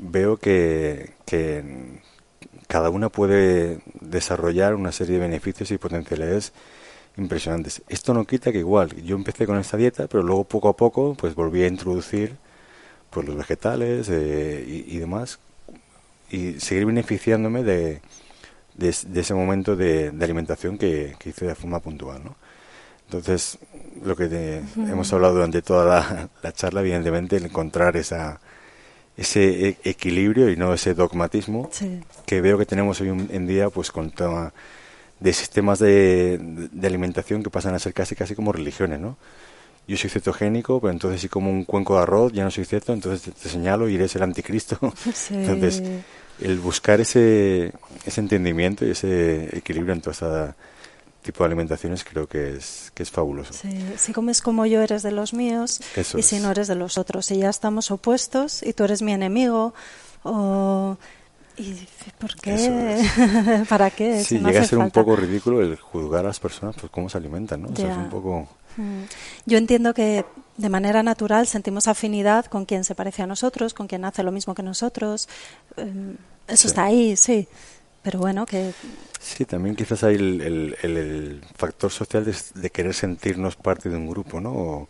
veo que, cada una puede desarrollar una serie de beneficios y potencialidades impresionantes. Esto no quita que igual yo empecé con esta dieta, pero luego poco a poco pues volví a introducir pues los vegetales eh, y, demás y seguir beneficiándome de, de, ese momento de, alimentación que, hice de forma puntual, ¿no? Entonces, lo que hemos hablado durante toda la, la charla, evidentemente, el encontrar esa, ese e-, equilibrio y no ese dogmatismo que veo que tenemos hoy en día pues con tema de sistemas de, de, alimentación que pasan a ser casi casi como religiones, ¿no? Yo soy cetogénico, pero entonces si como un cuenco de arroz ya no soy ceto, entonces te, señalo y eres el anticristo. Entonces, el buscar ese, ese entendimiento y ese equilibrio en toda esa tipo de alimentaciones creo que es, que es fabuloso. si comes como yo eres de los míos y si no eres de los otros. Y ya estamos opuestos y tú eres mi enemigo o... ¿Y por qué? ¿Para qué? Sí, llega a ser un poco ridículo el juzgar a las personas por cómo se alimentan, ¿no? es un poco... Mm. Yo entiendo que de manera natural sentimos afinidad con quien se parece a nosotros, con quien hace lo mismo que nosotros. Em, eso está ahí, sí pero bueno, que... Sí, también quizás hay el, el, factor social de, querer sentirnos parte de un grupo, ¿no?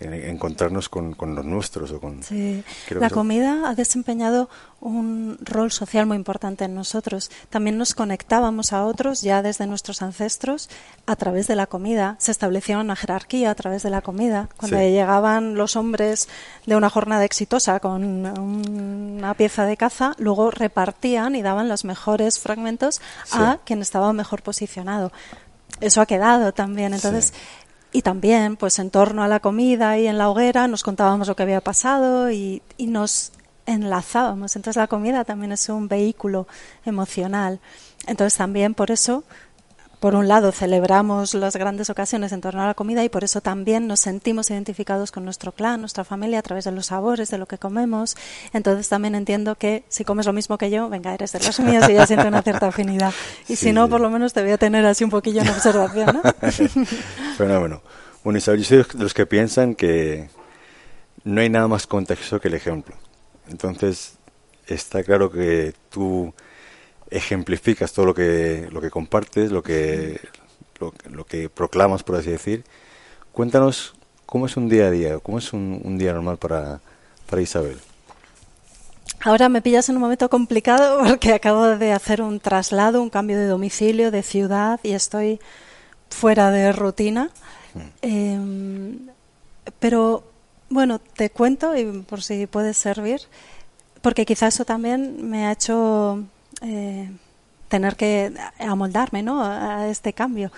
Encontrarnos con, los nuestros o con sí. la comida ha desempeñado un rol social muy importante en nosotros. También nos conectábamos a otros ya desde nuestros ancestros a través de la comida. Se establecía una jerarquía a través de la comida. Cuando llegaban los hombres de una jornada exitosa con una pieza de caza luego repartían y daban los mejores fragmentos a quien estaba mejor posicionado. Eso ha quedado también. Entonces y también, pues en torno a la comida y en la hoguera, nos contábamos lo que había pasado y, y nos enlazábamos. Entonces la comida también es un vehículo emocional. Entonces también por eso por un lado, celebramos las grandes ocasiones en torno a la comida y por eso también nos sentimos identificados con nuestro clan, nuestra familia, a través de los sabores, de lo que comemos. Entonces también entiendo que si comes lo mismo que yo, venga, eres de los míos y ya siento una cierta afinidad. Y si no, por lo menos te voy a tener así un poquillo en observación, ¿no? Fenómeno. Bueno, Isabel, yo soy de los que piensan que no hay nada más contexto que el ejemplo. Entonces, está claro que tú ejemplificas todo lo que, lo que compartes, lo que, lo, que proclamas, por así decir. Cuéntanos cómo es un día a día, cómo es un, día normal para, para Isabel. Ahora me pillas en un momento complicado porque acabo de hacer un traslado, un cambio de domicilio, de ciudad y estoy fuera de rutina. Mm. Em, pero bueno, te cuento y por si puedes servir, porque quizá eso también me ha hecho eh, tener que amoldarme ¿no? a este cambio.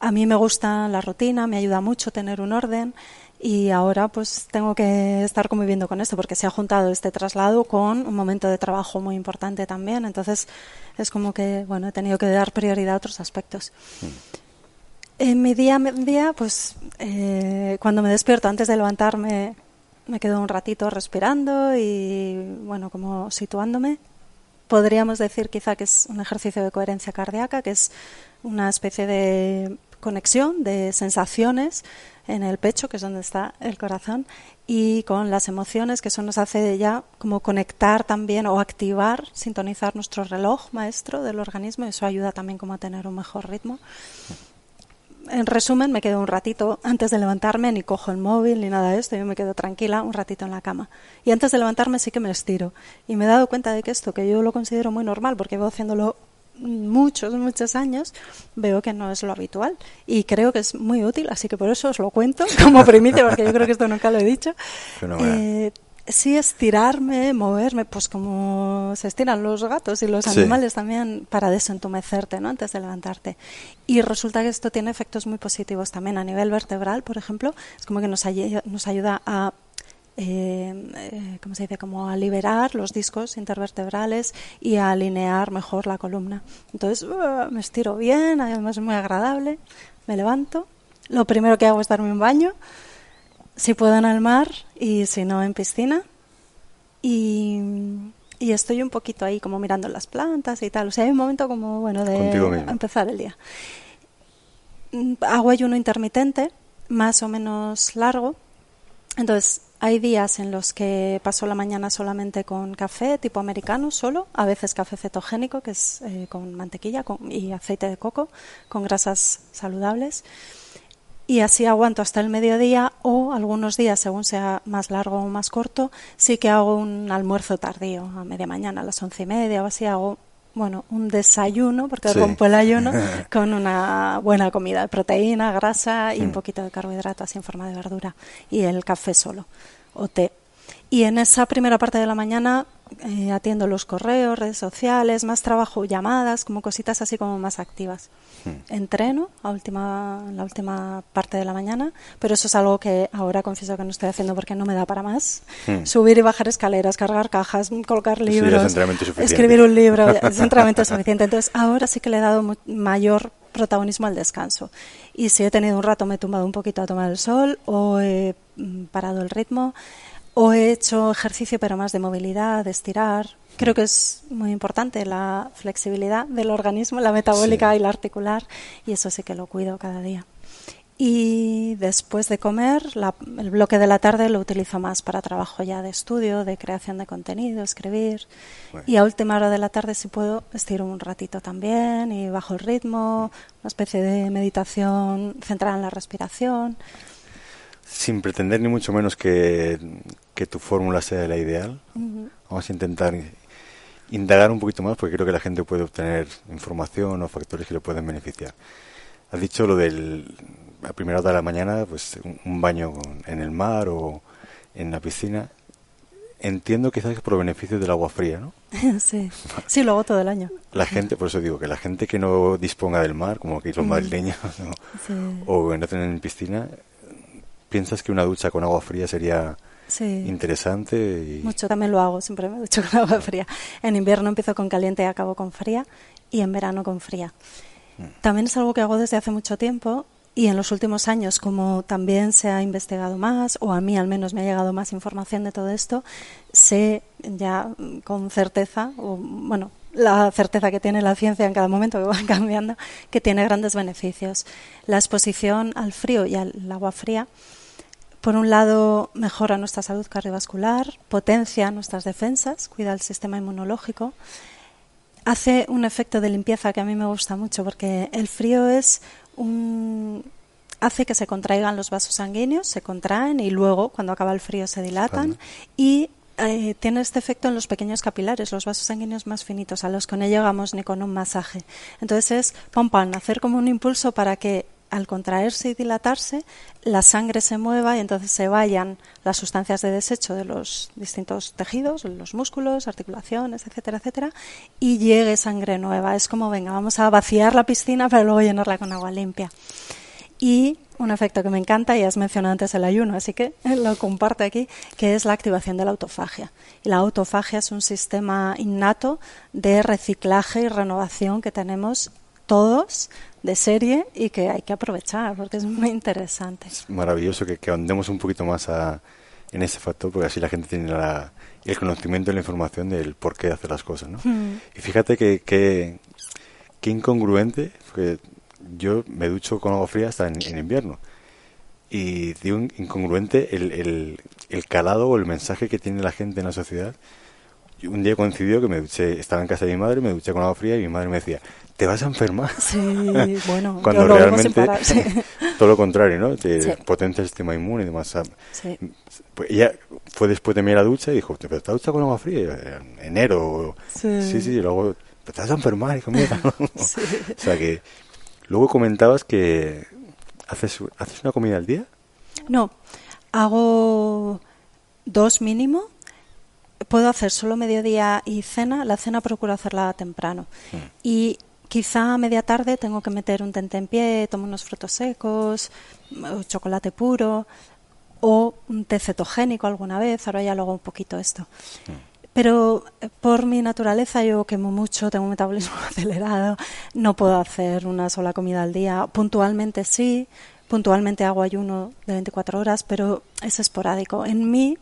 A mí me gusta la rutina, me ayuda mucho tener un orden y ahora pues tengo que estar conviviendo con esto porque se ha juntado este traslado con un momento de trabajo muy importante también. Entonces es como que bueno he tenido que dar prioridad a otros aspectos. Mm. En mi día a día, pues eh, cuando me despierto antes de levantarme me quedo un ratito respirando y bueno como situándome podríamos decir quizá que es un ejercicio de coherencia cardíaca, que es una especie de conexión de sensaciones en el pecho, que es donde está el corazón, y con las emociones, que eso nos hace ya como conectar también o activar, sintonizar nuestro reloj maestro del organismo, y eso ayuda también como a tener un mejor ritmo en resumen, me quedo un ratito antes de levantarme, ni cojo el móvil ni nada de esto, yo me quedo tranquila un ratito en la cama. Y antes de levantarme sí que me estiro. Y me he dado cuenta de que esto, que yo lo considero muy normal, porque veo haciéndolo muchos, muchos años, veo que no es lo habitual. Y creo que es muy útil, así que por eso os lo cuento como primicia, porque yo creo que esto nunca lo he dicho. Eh, sí estirarme, moverme, pues como se estiran los gatos y los animales también para desentumecerte, ¿no? Antes de levantarte. Y resulta que esto tiene efectos muy positivos también a nivel vertebral, por ejemplo, es como que nos, nos ayuda a eh, eh, ¿cómo se dice? Como a liberar los discos intervertebrales y a alinear mejor la columna. Entonces uh, me estiro bien, además es muy agradable, me levanto. Lo primero que hago es darme un baño si puedo en el mar y si no en piscina. Y, estoy un poquito ahí como mirando las plantas y tal. O sea, hay un momento como, bueno, de empezar el día. Mm, hago ayuno intermitente, más o menos largo. Entonces, hay días en los que paso la mañana solamente con café tipo americano solo, a veces café cetogénico, que es eh, con mantequilla y aceite de coco, con grasas saludables y así aguanto hasta el mediodía o algunos días, según sea más largo o más corto, sí que hago un almuerzo tardío, a media mañana, a las once y media o así hago bueno, un desayuno, porque rompo el ayuno, con una buena comida de proteína, grasa y un mm. poquito de carbohidrato así en forma de verdura y el café solo o té. Y en esa primera parte de la mañana eh, atiendo los correos, redes sociales, más trabajo, llamadas, como cositas así como más activas. Hmm. Entreno a última, la última parte de la mañana, pero eso es algo que ahora confieso que no estoy haciendo porque no me da para más. Hmm. Subir y bajar escaleras, cargar cajas, colocar libros, escribir un libro, es entrenamiento suficiente. Entonces ahora sí que le he dado mayor protagonismo al descanso. Y si he tenido un rato, me he tumbado un poquito a tomar el sol o he mm, parado el ritmo o he hecho ejercicio pero más de movilidad, de estirar. Creo que es muy importante la flexibilidad del organismo, la metabólica y la articular, y eso sí que lo cuido cada día. Y después de comer, el bloque de la tarde lo utilizo más para trabajo ya de estudio, de creación de contenido, escribir. Y a última hora de la tarde, si puedo, estiro un ratito también y bajo el ritmo, una especie de meditación centrada en la respiración. Sin pretender ni mucho menos que, tu fórmula sea la ideal, vamos a intentar indagar un poquito más porque creo que la gente puede obtener información o factores que le pueden beneficiar. Has dicho lo del a primera hora de la mañana, pues un baño en el mar o en la piscina. Entiendo quizás por beneficio del agua fría, ¿no? sí, sí, lo hago todo el año. La gente, por eso digo que la gente que no disponga del mar, como que los madrileños, o que no tienen piscina, ¿piensas que una ducha con agua fría sería interesante? Y... Mucho, también lo hago, siempre me ducho con agua fría. En invierno empiezo con caliente y acabo con fría, y en verano con fría. Mm. También es algo que hago desde hace mucho tiempo y en los últimos años, como también se ha investigado más, o a mí al menos me ha llegado más información de todo esto, sé ya con certeza, o bueno, la certeza que tiene la ciencia en cada momento que va cambiando, que tiene grandes beneficios. La exposición al frío y al agua fría, por un lado, mejora nuestra salud cardiovascular, potencia nuestras defensas, cuida el sistema inmunológico, hace un efecto de limpieza que a mí me gusta mucho porque el frío es un, hace que se contraigan los vasos sanguíneos, se contraen y luego, cuando acaba el frío, se dilatan y eh, tiene este efecto en los pequeños capilares, los vasos sanguíneos más finitos, a los que no llegamos ni con un masaje. Entonces es, pom, hacer como un impulso para que al contraerse y dilatarse, la sangre se mueva y entonces se vayan las sustancias de desecho de los distintos tejidos, los músculos, articulaciones, etcétera, etcétera, y llegue sangre nueva. Es como, venga, vamos a vaciar la piscina para luego llenarla con agua limpia. Y un efecto que me encanta, y has mencionado antes el ayuno, así que lo comparto aquí, que es la activación de la autofagia. Y la autofagia es un sistema innato de reciclaje y renovación que tenemos todos de serie y que hay que aprovechar porque es muy interesante. Es maravilloso que, que andemos un poquito más en ese factor porque así la gente tiene el conocimiento y la información del por qué hacer las cosas. ¿no? Hmm. Y fíjate que, que, incongruente, porque yo me ducho con agua fría hasta en, invierno. Y digo incongruente el, el, el calado o el mensaje que tiene la gente en la sociedad un día coincidió que me duché, estaba en casa de mi madre, me duché con agua fría y mi madre me decía, ¿te vas a enfermar? Sí, bueno, cuando realmente todo lo contrario, ¿no? Te potencia el sistema inmune y demás. Sí. Pues ella fue después de mí a la ducha y dijo, ¿pero te ducha con agua fría? En enero. Sí, sí, sí y luego, ¿te vas a enfermar? Hijo mío. o sea que luego comentabas que haces, haces una comida al día. No, hago dos mínimo puedo hacer solo mediodía y cena, la cena procuro hacerla temprano. Mm. Y quizá a media tarde tengo que meter un pie, tomo unos frutos secos, chocolate puro o un té cetogénico alguna vez, ahora ya lo hago un poquito esto. Pero eh, por mi naturaleza yo quemo mucho, tengo un metabolismo acelerado, no puedo hacer una sola comida al día. Puntualmente sí, puntualmente hago ayuno de 24 horas, pero es esporádico. En mí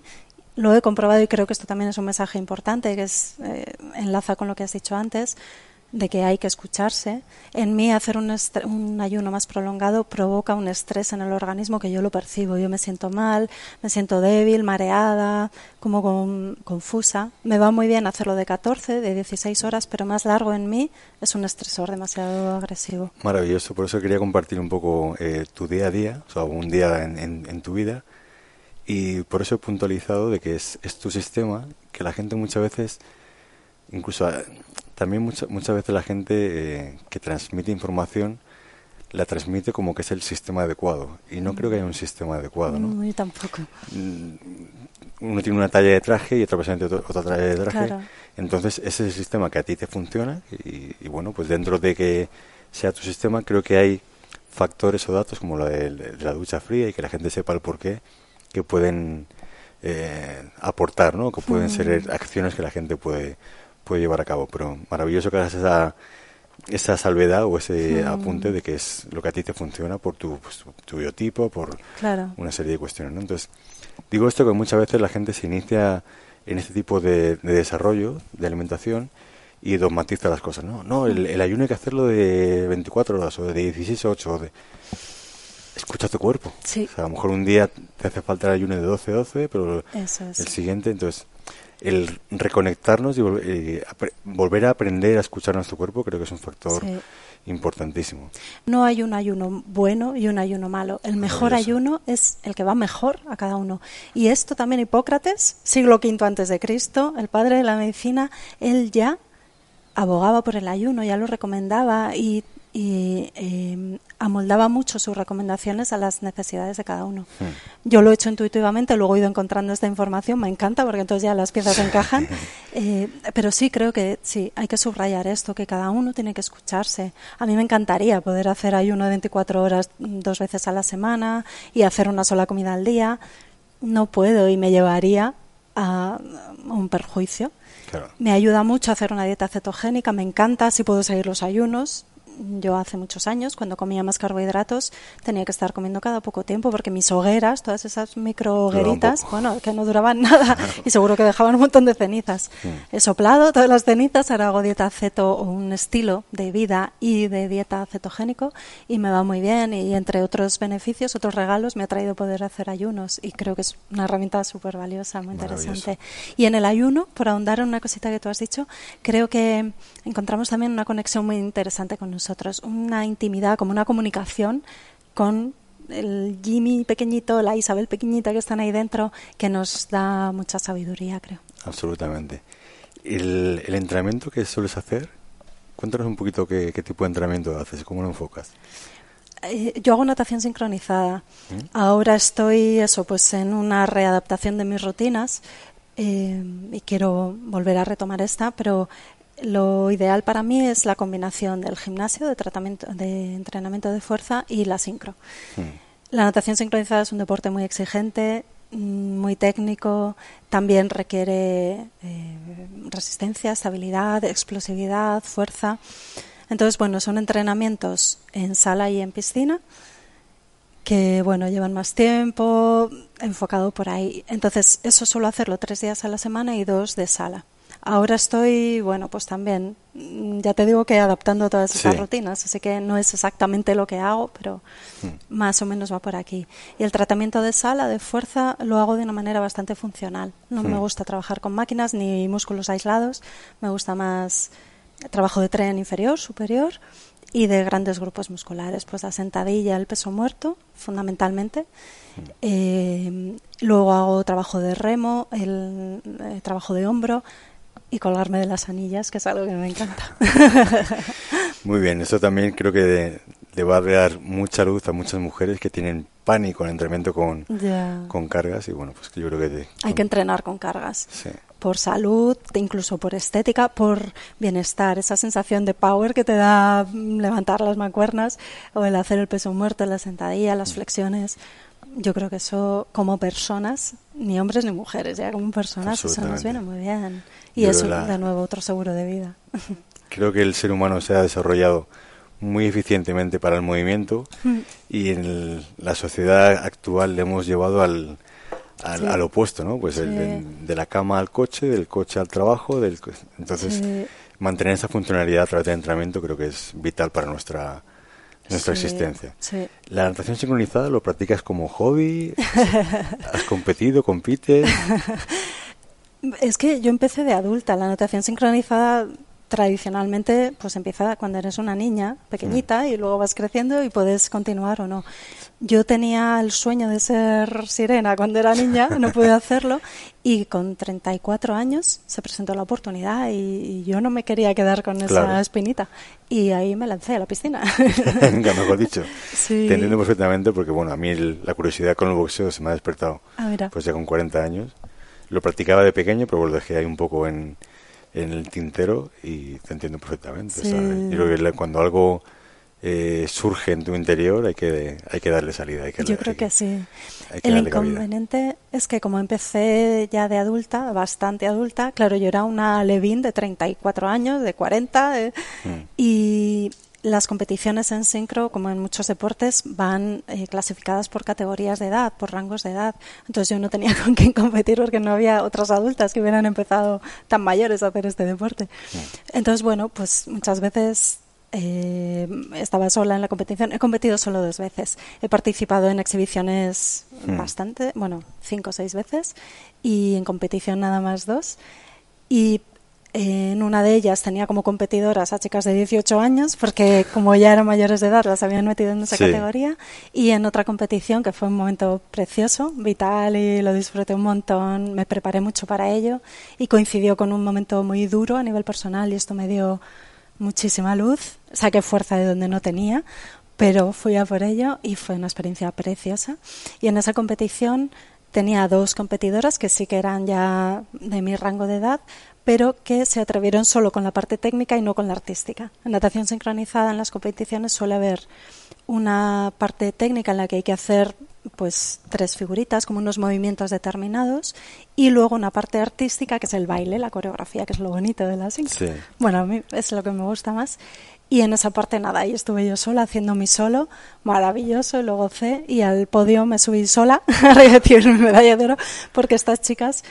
lo he comprobado y creo que esto también es un mensaje importante que eh, enlaza con lo que has dicho antes de que hay que escucharse. En mí hacer un, un, ayuno más prolongado provoca un estrés en el organismo que yo lo percibo. Yo me siento mal, me siento débil, mareada, como confusa. Me va muy bien hacerlo de 14, de 16 horas, pero más largo en mí es un estresor demasiado agresivo. Maravilloso, por eso quería compartir un poco eh, tu día a día, o sea, un día en, tu vida y por eso he puntualizado de que es, es tu sistema, que la gente muchas veces, incluso también muchas muchas veces la gente eh, que transmite información, la transmite como que es el sistema adecuado. Y no creo que haya un sistema adecuado, ¿no? No, tampoco. Mm, uno tiene una talla de traje y otra persona tiene otra talla de traje. Entonces, ese es el sistema que a ti te funciona. Y, bueno, pues dentro de que sea tu sistema, creo que hay factores o datos como de, de la ducha fría y que la gente sepa el porqué que pueden eh, aportar, ¿no? Que pueden ser mm. acciones que la gente puede, puede llevar a cabo. Pero maravilloso que hagas esa, esa salvedad o ese mm. apunte de que es lo que a ti te funciona por tu, pues, tu biotipo, por una serie de cuestiones, ¿no? Entonces, digo esto que muchas veces la gente se inicia en este tipo de, desarrollo de alimentación y dogmatiza las cosas, ¿no? No, el, el, ayuno hay que hacerlo de 24 horas o de 16 a 8 o de escucha tu cuerpo. Sí. a lo mejor un día te hace falta el ayuno de 12-12, pero el siguiente, entonces, el reconectarnos y volver, a aprender a escuchar nuestro cuerpo creo que es un factor importantísimo. No hay un ayuno bueno y un ayuno malo. El mejor ayuno es el que va mejor a cada uno. Y esto también Hipócrates, siglo V antes de Cristo, el padre de la medicina, él ya abogaba por el ayuno, ya lo recomendaba y y eh, amoldaba mucho sus recomendaciones a las necesidades de cada uno. Hmm. Yo lo he hecho intuitivamente, luego he ido encontrando esta información, me encanta porque entonces ya las piezas encajan, eh, pero sí creo que sí, hay que subrayar esto, que cada uno tiene que escucharse. A mí me encantaría poder hacer ayuno de 24 horas dos veces a la semana y hacer una sola comida al día. No puedo y me llevaría a un perjuicio. Me ayuda mucho a hacer una dieta cetogénica, me encanta si puedo seguir los ayunos, yo hace muchos años, cuando comía más carbohidratos, tenía que estar comiendo cada poco tiempo porque mis hogueras, todas esas micro hogueritas, bueno, que no duraban nada y seguro que dejaban un montón de cenizas. Mm. He soplado todas las cenizas, ahora hago dieta ceto un estilo de vida y de dieta cetogénico y me va muy bien y entre otros beneficios, otros regalos, me ha traído poder hacer ayunos y creo que es una herramienta súper valiosa, muy interesante. Y en el ayuno, por ahondar en una cosita que tú has dicho, creo que encontramos también una conexión muy interesante con nosotros una intimidad, como una comunicación con el Jimmy pequeñito, la Isabel pequeñita que están ahí dentro, que nos da mucha sabiduría, creo. Absolutamente. ¿El, entrenamiento que sueles hacer? Cuéntanos un poquito qué, tipo de entrenamiento haces, cómo lo enfocas. Eh, yo hago natación sincronizada. ¿Mm? Ahora estoy eso, pues en una readaptación de mis rutinas eh, y quiero volver a retomar esta, pero lo ideal para mí es la combinación del gimnasio, de tratamiento, de entrenamiento de fuerza y la sincro. Hmm. La natación sincronizada es un deporte muy exigente, mm, muy técnico, también requiere eh, resistencia, estabilidad, explosividad, fuerza. Entonces, bueno, son entrenamientos en sala y en piscina que, bueno, llevan más tiempo, enfocado por ahí. Entonces, eso suelo hacerlo tres días a la semana y dos de sala. Ahora estoy, bueno, pues también, mm, ya te digo que adaptando todas esas rutinas, así que no es exactamente lo que hago, pero hmm. más o menos va por aquí. Y el tratamiento de sala, de fuerza, lo hago de una manera bastante funcional. No me hmm. gusta trabajar con máquinas ni músculos aislados, me gusta más trabajo de tren inferior, superior y de grandes grupos musculares, pues la sentadilla, el peso muerto, fundamentalmente. Hmm. Eh, luego hago trabajo de remo, el eh, trabajo de hombro, y colgarme de las anillas, que es algo que me encanta. Muy bien, eso también creo que le va a dar mucha luz a muchas mujeres que tienen pánico en entrenamiento con, con cargas y bueno, pues que yo creo que... Hay que entrenar con cargas. Por salud, incluso por estética, por bienestar, esa sensación de power que te da levantar las mancuernas o el hacer el peso muerto, la sentadilla, las mm. flexiones yo creo que eso como personas, ni hombres ni mujeres, ya como personas eso nos viene muy bien. Y eso, de nuevo, otro seguro de vida. Creo que el ser humano se ha desarrollado muy eficientemente para el movimiento mm. y en la sociedad actual le hemos llevado al, al, opuesto, ¿no? Pues de la cama al coche, del coche al trabajo, del, entonces mantener esa funcionalidad a través del entrenamiento creo que es vital para nuestra nuestra existencia. ¿La natación sincronizada lo practicas como hobby? ¿Has competido, compites? Es que yo empecé de adulta. La natación sincronizada tradicionalmente pues empieza cuando eres una niña pequeñita y luego vas creciendo y puedes continuar o no. Yo tenía el sueño de ser sirena cuando era niña, no pude hacerlo y con 34 años se presentó la oportunidad y, yo no me quería quedar con esa espinita y ahí me lancé a la piscina. Nunca mejor dicho. Sí. Te entiendo perfectamente porque bueno, a mí la curiosidad con el boxeo se me ha despertado. Ah, pues ya con 40 años. Lo practicaba de pequeño, pero lo dejé ahí un poco en, en el tintero y te entiendo perfectamente. Yo creo que cuando algo eh, surge en tu interior hay que, hay que darle salida. Hay que, Yo creo que, sí. el inconveniente es que como empecé ya de adulta, bastante adulta, claro, yo era una Levin de 34 años, de 40, eh, mm. y las competiciones en sincro, como en muchos deportes, van eh, clasificadas por categorías de edad, por rangos de edad. Entonces yo no tenía con quién competir porque no había otras adultas que hubieran empezado tan mayores a hacer este deporte. Entonces, bueno, pues muchas veces eh, estaba sola en la competición. He competido solo dos veces. He participado en exhibiciones hmm. bastante, bueno, cinco o seis veces, y en competición nada más dos. Y En una de ellas tenía como competidoras a chicas de 18 años, porque como ya eran mayores de edad, las habían metido en esa categoría. Y en otra competición, que fue un momento precioso, vital, y lo disfruté un montón, me preparé mucho para ello. Y coincidió con un momento muy duro a nivel personal, y esto me dio muchísima luz. Saqué fuerza de donde no tenía, pero fui a por ello y fue una experiencia preciosa. Y en esa competición tenía dos competidoras que sí que eran ya de mi rango de edad, pero que se atrevieron solo con la parte técnica y no con la artística. En natación sincronizada en las competiciones suele haber una parte técnica en la que hay que hacer pues tres figuritas, como unos movimientos determinados, y luego una parte artística que es el baile, la coreografía, que es lo bonito de la sincro. Bueno, a mí es lo que me gusta más. Y en esa parte nada, ahí estuve yo sola haciendo mi solo, maravilloso, y lo gocé, y al podio me subí sola a recibir mi medalla de oro, porque estas chicas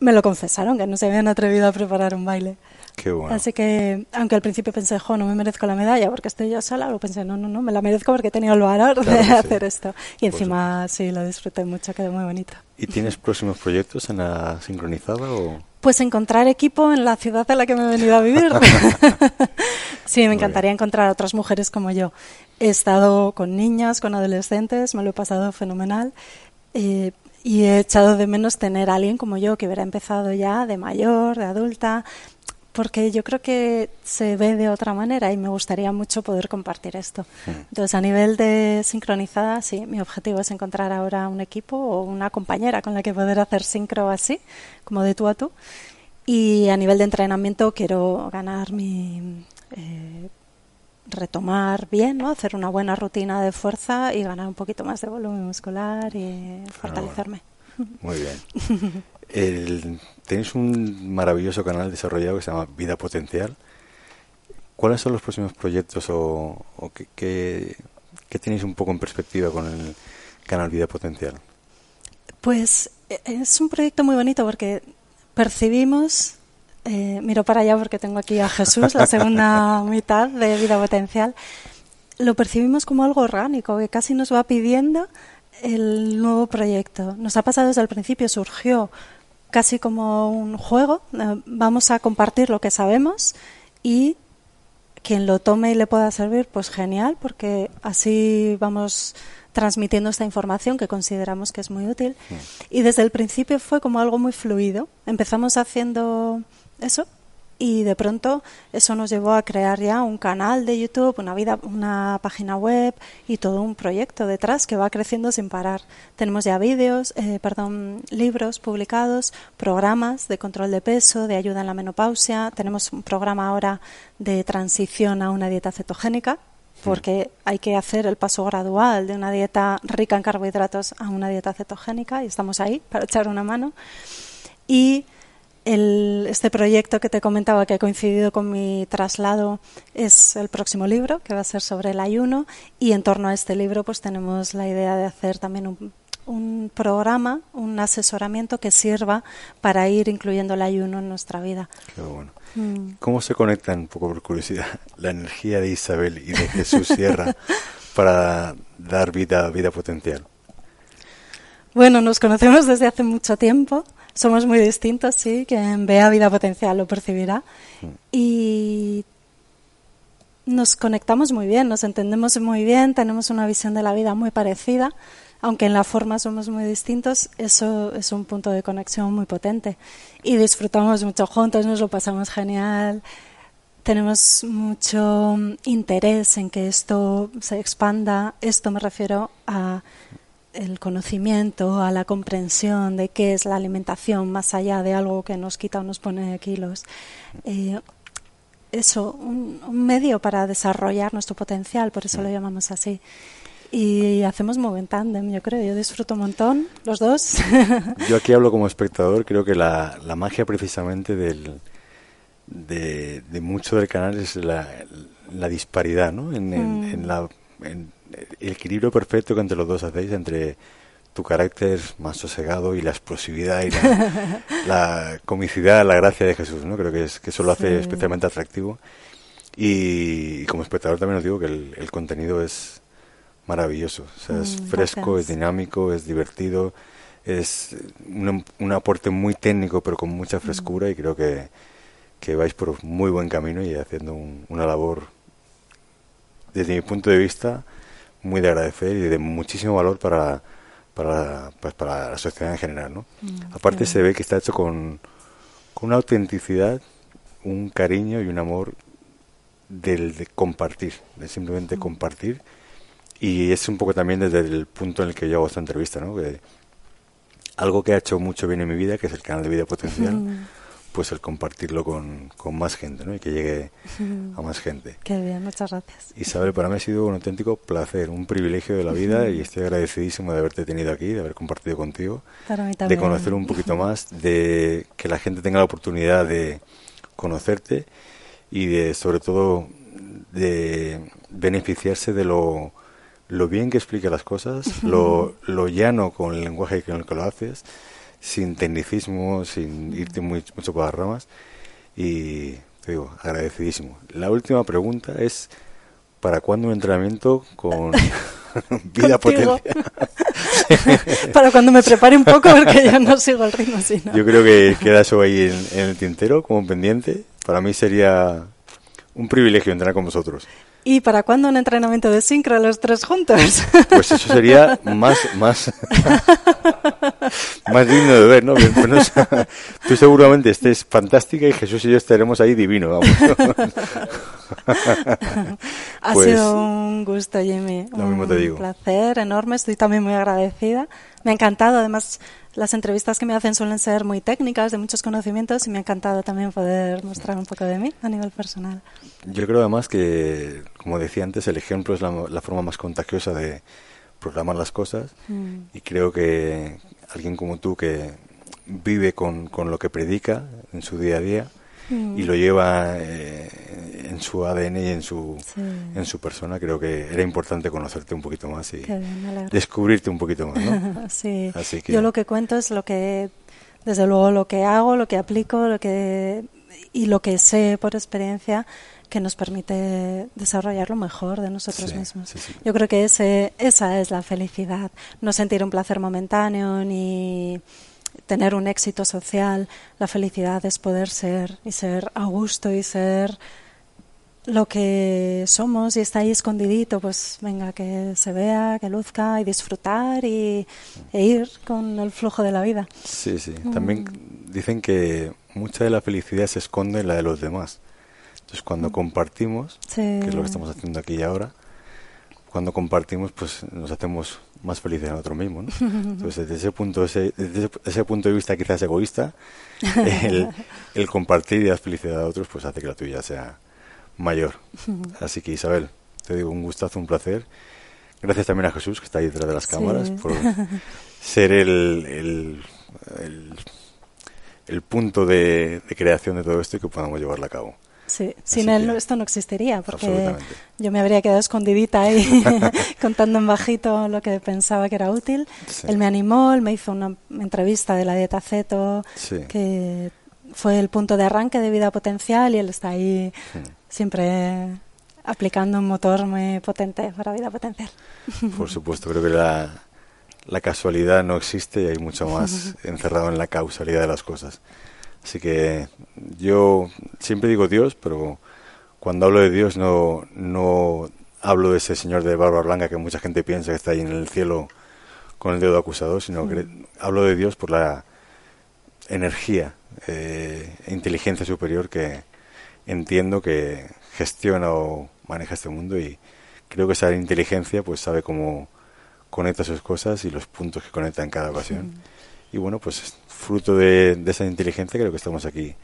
me lo confesaron, que no se habían atrevido a preparar un baile. Qué bueno. Así que, aunque al principio pensé, jo, no me merezco la medalla porque estoy yo sola, lo pensé, no, no, no, me la merezco porque he tenido el valor de hacer esto. Y encima, sí, lo disfruté mucho, quedó muy bonito. ¿Y tienes próximos proyectos en la sincronizada o...? Pues encontrar equipo en la ciudad en la que me he venido a vivir. sí, me encantaría encontrar a otras mujeres como yo. He estado con niñas, con adolescentes, me lo he pasado fenomenal. Eh, y he echado de menos tener a alguien como yo que hubiera empezado ya de mayor, de adulta, porque yo creo que se ve de otra manera y me gustaría mucho poder compartir esto. Entonces, a nivel de sincronizada, sí, mi objetivo es encontrar ahora un equipo o una compañera con la que poder hacer sincro así, como de tú a tú. Y a nivel de entrenamiento quiero ganar mi... Eh, retomar bien, ¿no? hacer una buena rutina de fuerza y ganar un poquito más de volumen muscular y fortalecerme. Muy bien. tenéis un maravilloso canal desarrollado que se llama Vida Potencial. ¿Cuáles son los próximos proyectos o, qué, tenéis un poco en perspectiva con el canal Vida Potencial? Pues e, es un proyecto muy bonito porque percibimos eh, miro para allá porque tengo aquí a Jesús, la segunda mitad de vida potencial, lo percibimos como algo orgánico, que casi nos va pidiendo el nuevo proyecto. Nos ha pasado desde el principio, surgió casi como un juego, eh, vamos a compartir lo que sabemos y quien lo tome y le pueda servir, pues genial, porque así vamos transmitiendo esta información que consideramos que es muy útil. Y desde el principio fue como algo muy fluido. Empezamos haciendo eso y de pronto eso nos llevó a crear ya un canal de YouTube, una vida, una página web y todo un proyecto detrás que va creciendo sin parar. Tenemos ya vídeos, eh, perdón, libros publicados, programas de control de peso, de ayuda en la menopausia. Tenemos un programa ahora de transición a una dieta cetogénica porque hay que hacer el paso gradual de una dieta rica en carbohidratos a una dieta cetogénica y estamos ahí para echar una mano. Y este proyecto que te comentaba que ha coincidido con mi traslado es el próximo libro que va a ser sobre el ayuno y en torno a este libro pues tenemos la idea de hacer también un, un programa, un asesoramiento que sirva para ir incluyendo el ayuno en nuestra vida. Qué bueno. Mm. ¿Cómo se conectan, un poco por curiosidad, la energía de Isabel y de Jesús Sierra para dar vida, vida potencial? Bueno, nos conocemos desde hace mucho tiempo somos muy distintos, sí, quien vea vida potencial lo percibirá. Mm. Y nos conectamos muy bien, nos entendemos muy bien, tenemos una visión de la vida muy parecida, aunque en la forma somos muy distintos, eso es un punto de conexión muy potente. Y disfrutamos mucho juntos, nos lo pasamos genial, tenemos mucho interés en que esto se expanda, esto me refiero a el conocimiento, a la comprensión de qué es la alimentación más allá de algo que nos quita o nos pone kilos. Eh, eso, un, medio para desarrollar nuestro potencial, por eso lo llamamos así. Y hacemos muy buen tándem, yo creo. Yo disfruto un montón, los dos. Yo aquí hablo como espectador, creo que la, la magia precisamente del, de, mucho del canal es la, la disparidad, ¿no? En, en, mm. la, el equilibrio perfecto que entre los dos hacéis, entre tu carácter más sosegado y la explosividad y la, comicidad, la gracia de Jesús, ¿no? Creo que, es, que eso lo hace especialmente atractivo. Y, como espectador también os digo que el, contenido es maravilloso. O sea, es mm, fresco, es dinámico, es divertido, es un, aporte muy técnico pero con mucha frescura y creo que, que vais por muy buen camino y haciendo una labor, desde mi punto de vista, muy de agradecer y de muchísimo valor para, para, pues, para la sociedad en general. ¿no? Mm, Aparte se ve que está hecho con, con una autenticidad, un cariño y un amor del de compartir, de simplemente mm. compartir. Y es un poco también desde el punto en el que yo hago esta entrevista, ¿no? Que algo que ha hecho mucho bien en mi vida, que es el canal de Vida Potencial, mm pues el compartirlo con, con más gente, ¿no? Y que llegue a más gente. Qué bien, muchas gracias. Isabel, para mí ha sido un auténtico placer, un privilegio de la vida y estoy agradecidísimo de haberte tenido aquí, de haber compartido contigo, de conocer un poquito más, de que la gente tenga la oportunidad de conocerte y de, sobre todo, de beneficiarse de lo, lo bien que explica las cosas, lo, lo llano con el lenguaje con el que lo haces sin tecnicismo, sin irte muy, mucho por las ramas. Y te digo, agradecidísimo. La última pregunta es, ¿para cuándo un entrenamiento con vida potencial? Para cuando me prepare un poco, porque yo no sigo el ritmo. Sino. Yo creo que queda eso ahí en, en el tintero como pendiente. Para mí sería un privilegio entrenar con vosotros. ¿Y para cuándo un entrenamiento de sincro los tres juntos? Pues eso sería más, más, más digno de ver, ¿no? tú seguramente estés fantástica y Jesús y yo estaremos ahí divino, vamos. ha pues sido un gusto, Jimmy. Lo mismo te digo. Un placer enorme, estoy también muy agradecida. Me ha encantado, además las entrevistas que me hacen suelen ser muy técnicas, de muchos conocimientos, y me ha encantado también poder mostrar un poco de mí a nivel personal. Yo creo además que, como decía antes, el ejemplo es la, forma más contagiosa de programar las cosas, mm. y creo que alguien como tú que vive con, con lo que predica en su día a día, y lo lleva eh, en su ADN y en su, en su persona. Creo que era importante conocerte un poquito más y descubrirte un poquito más. ¿no? sí, yo lo que cuento es lo que, desde luego, lo que hago, lo que aplico lo que, y lo que sé por experiencia que nos permite desarrollar lo mejor de nosotros mismos. Yo creo que ese, esa es la felicidad, no sentir un placer momentáneo ni tener un éxito social, la felicidad es poder ser y ser a gusto y ser lo que somos y está ahí escondidito, pues venga, que se vea, que luzca y disfrutar y, e ir con el flujo de la vida. Sí, sí. También mm. dicen que mucha de la felicidad se esconde en la de los demás. Entonces, cuando mm. compartimos, que es lo que estamos haciendo aquí y ahora, cuando compartimos, pues nos hacemos más felices a nosotros mismos. ¿no? Entonces, desde ese punto, ese, desde ese punto de vista quizás egoísta, el, el, compartir y dar felicidad a otros, pues hace que la tuya sea mayor. Así que Isabel, te digo un gustazo, un placer. Gracias también a Jesús, que está ahí detrás de las cámaras, por ser el, el, el, punto de, de creación de todo esto y que podamos llevarlo a cabo. Sí, sin él esto no existiría, porque yo me habría quedado escondidita ahí contando en bajito lo que pensaba que era útil. Él me animó, él me hizo una entrevista de la dieta ceto, que fue el punto de arranque de vida potencial y él está ahí siempre aplicando un motor muy potente para vida potencial. Por supuesto, creo que la, la casualidad no existe y hay mucho más encerrado en la causalidad de las cosas. Así que yo siempre digo Dios, pero cuando hablo de Dios no, no hablo de ese señor de barba blanca que mucha gente piensa que está ahí en el cielo con el dedo acusado, sino que mm. hablo de Dios por la energía eh, e inteligencia superior que entiendo que gestiona o maneja este mundo y creo que esa inteligencia pues sabe cómo conecta sus cosas y los puntos que conecta en cada ocasión. Y bueno, pues fruto de, esa inteligencia creo que estamos aquí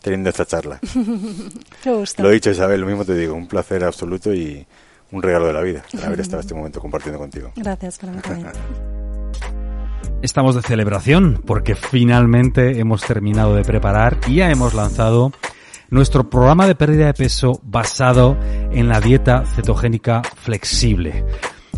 teniendo esta charla. Lo he dicho Isabel, lo mismo te digo, un placer absoluto y un regalo de la vida haber estado este momento compartiendo contigo. Gracias, para Estamos de celebración porque finalmente hemos terminado de preparar y ya hemos lanzado nuestro programa de pérdida de peso basado en la dieta cetogénica flexible.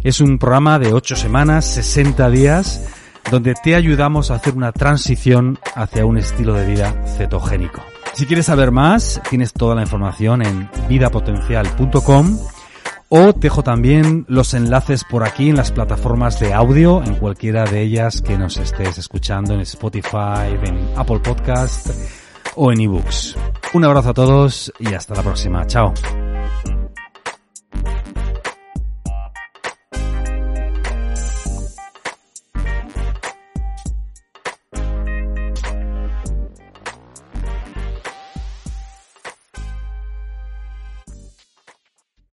Es un programa de 8 semanas, 60 días, donde te ayudamos a hacer una transición hacia un estilo de vida cetogénico. Si quieres saber más, tienes toda la información en vidapotencial.com o dejo también los enlaces por aquí en las plataformas de audio, en cualquiera de ellas que nos estés escuchando, en Spotify, en Apple Podcast o en eBooks. Un abrazo a todos y hasta la próxima. Chao.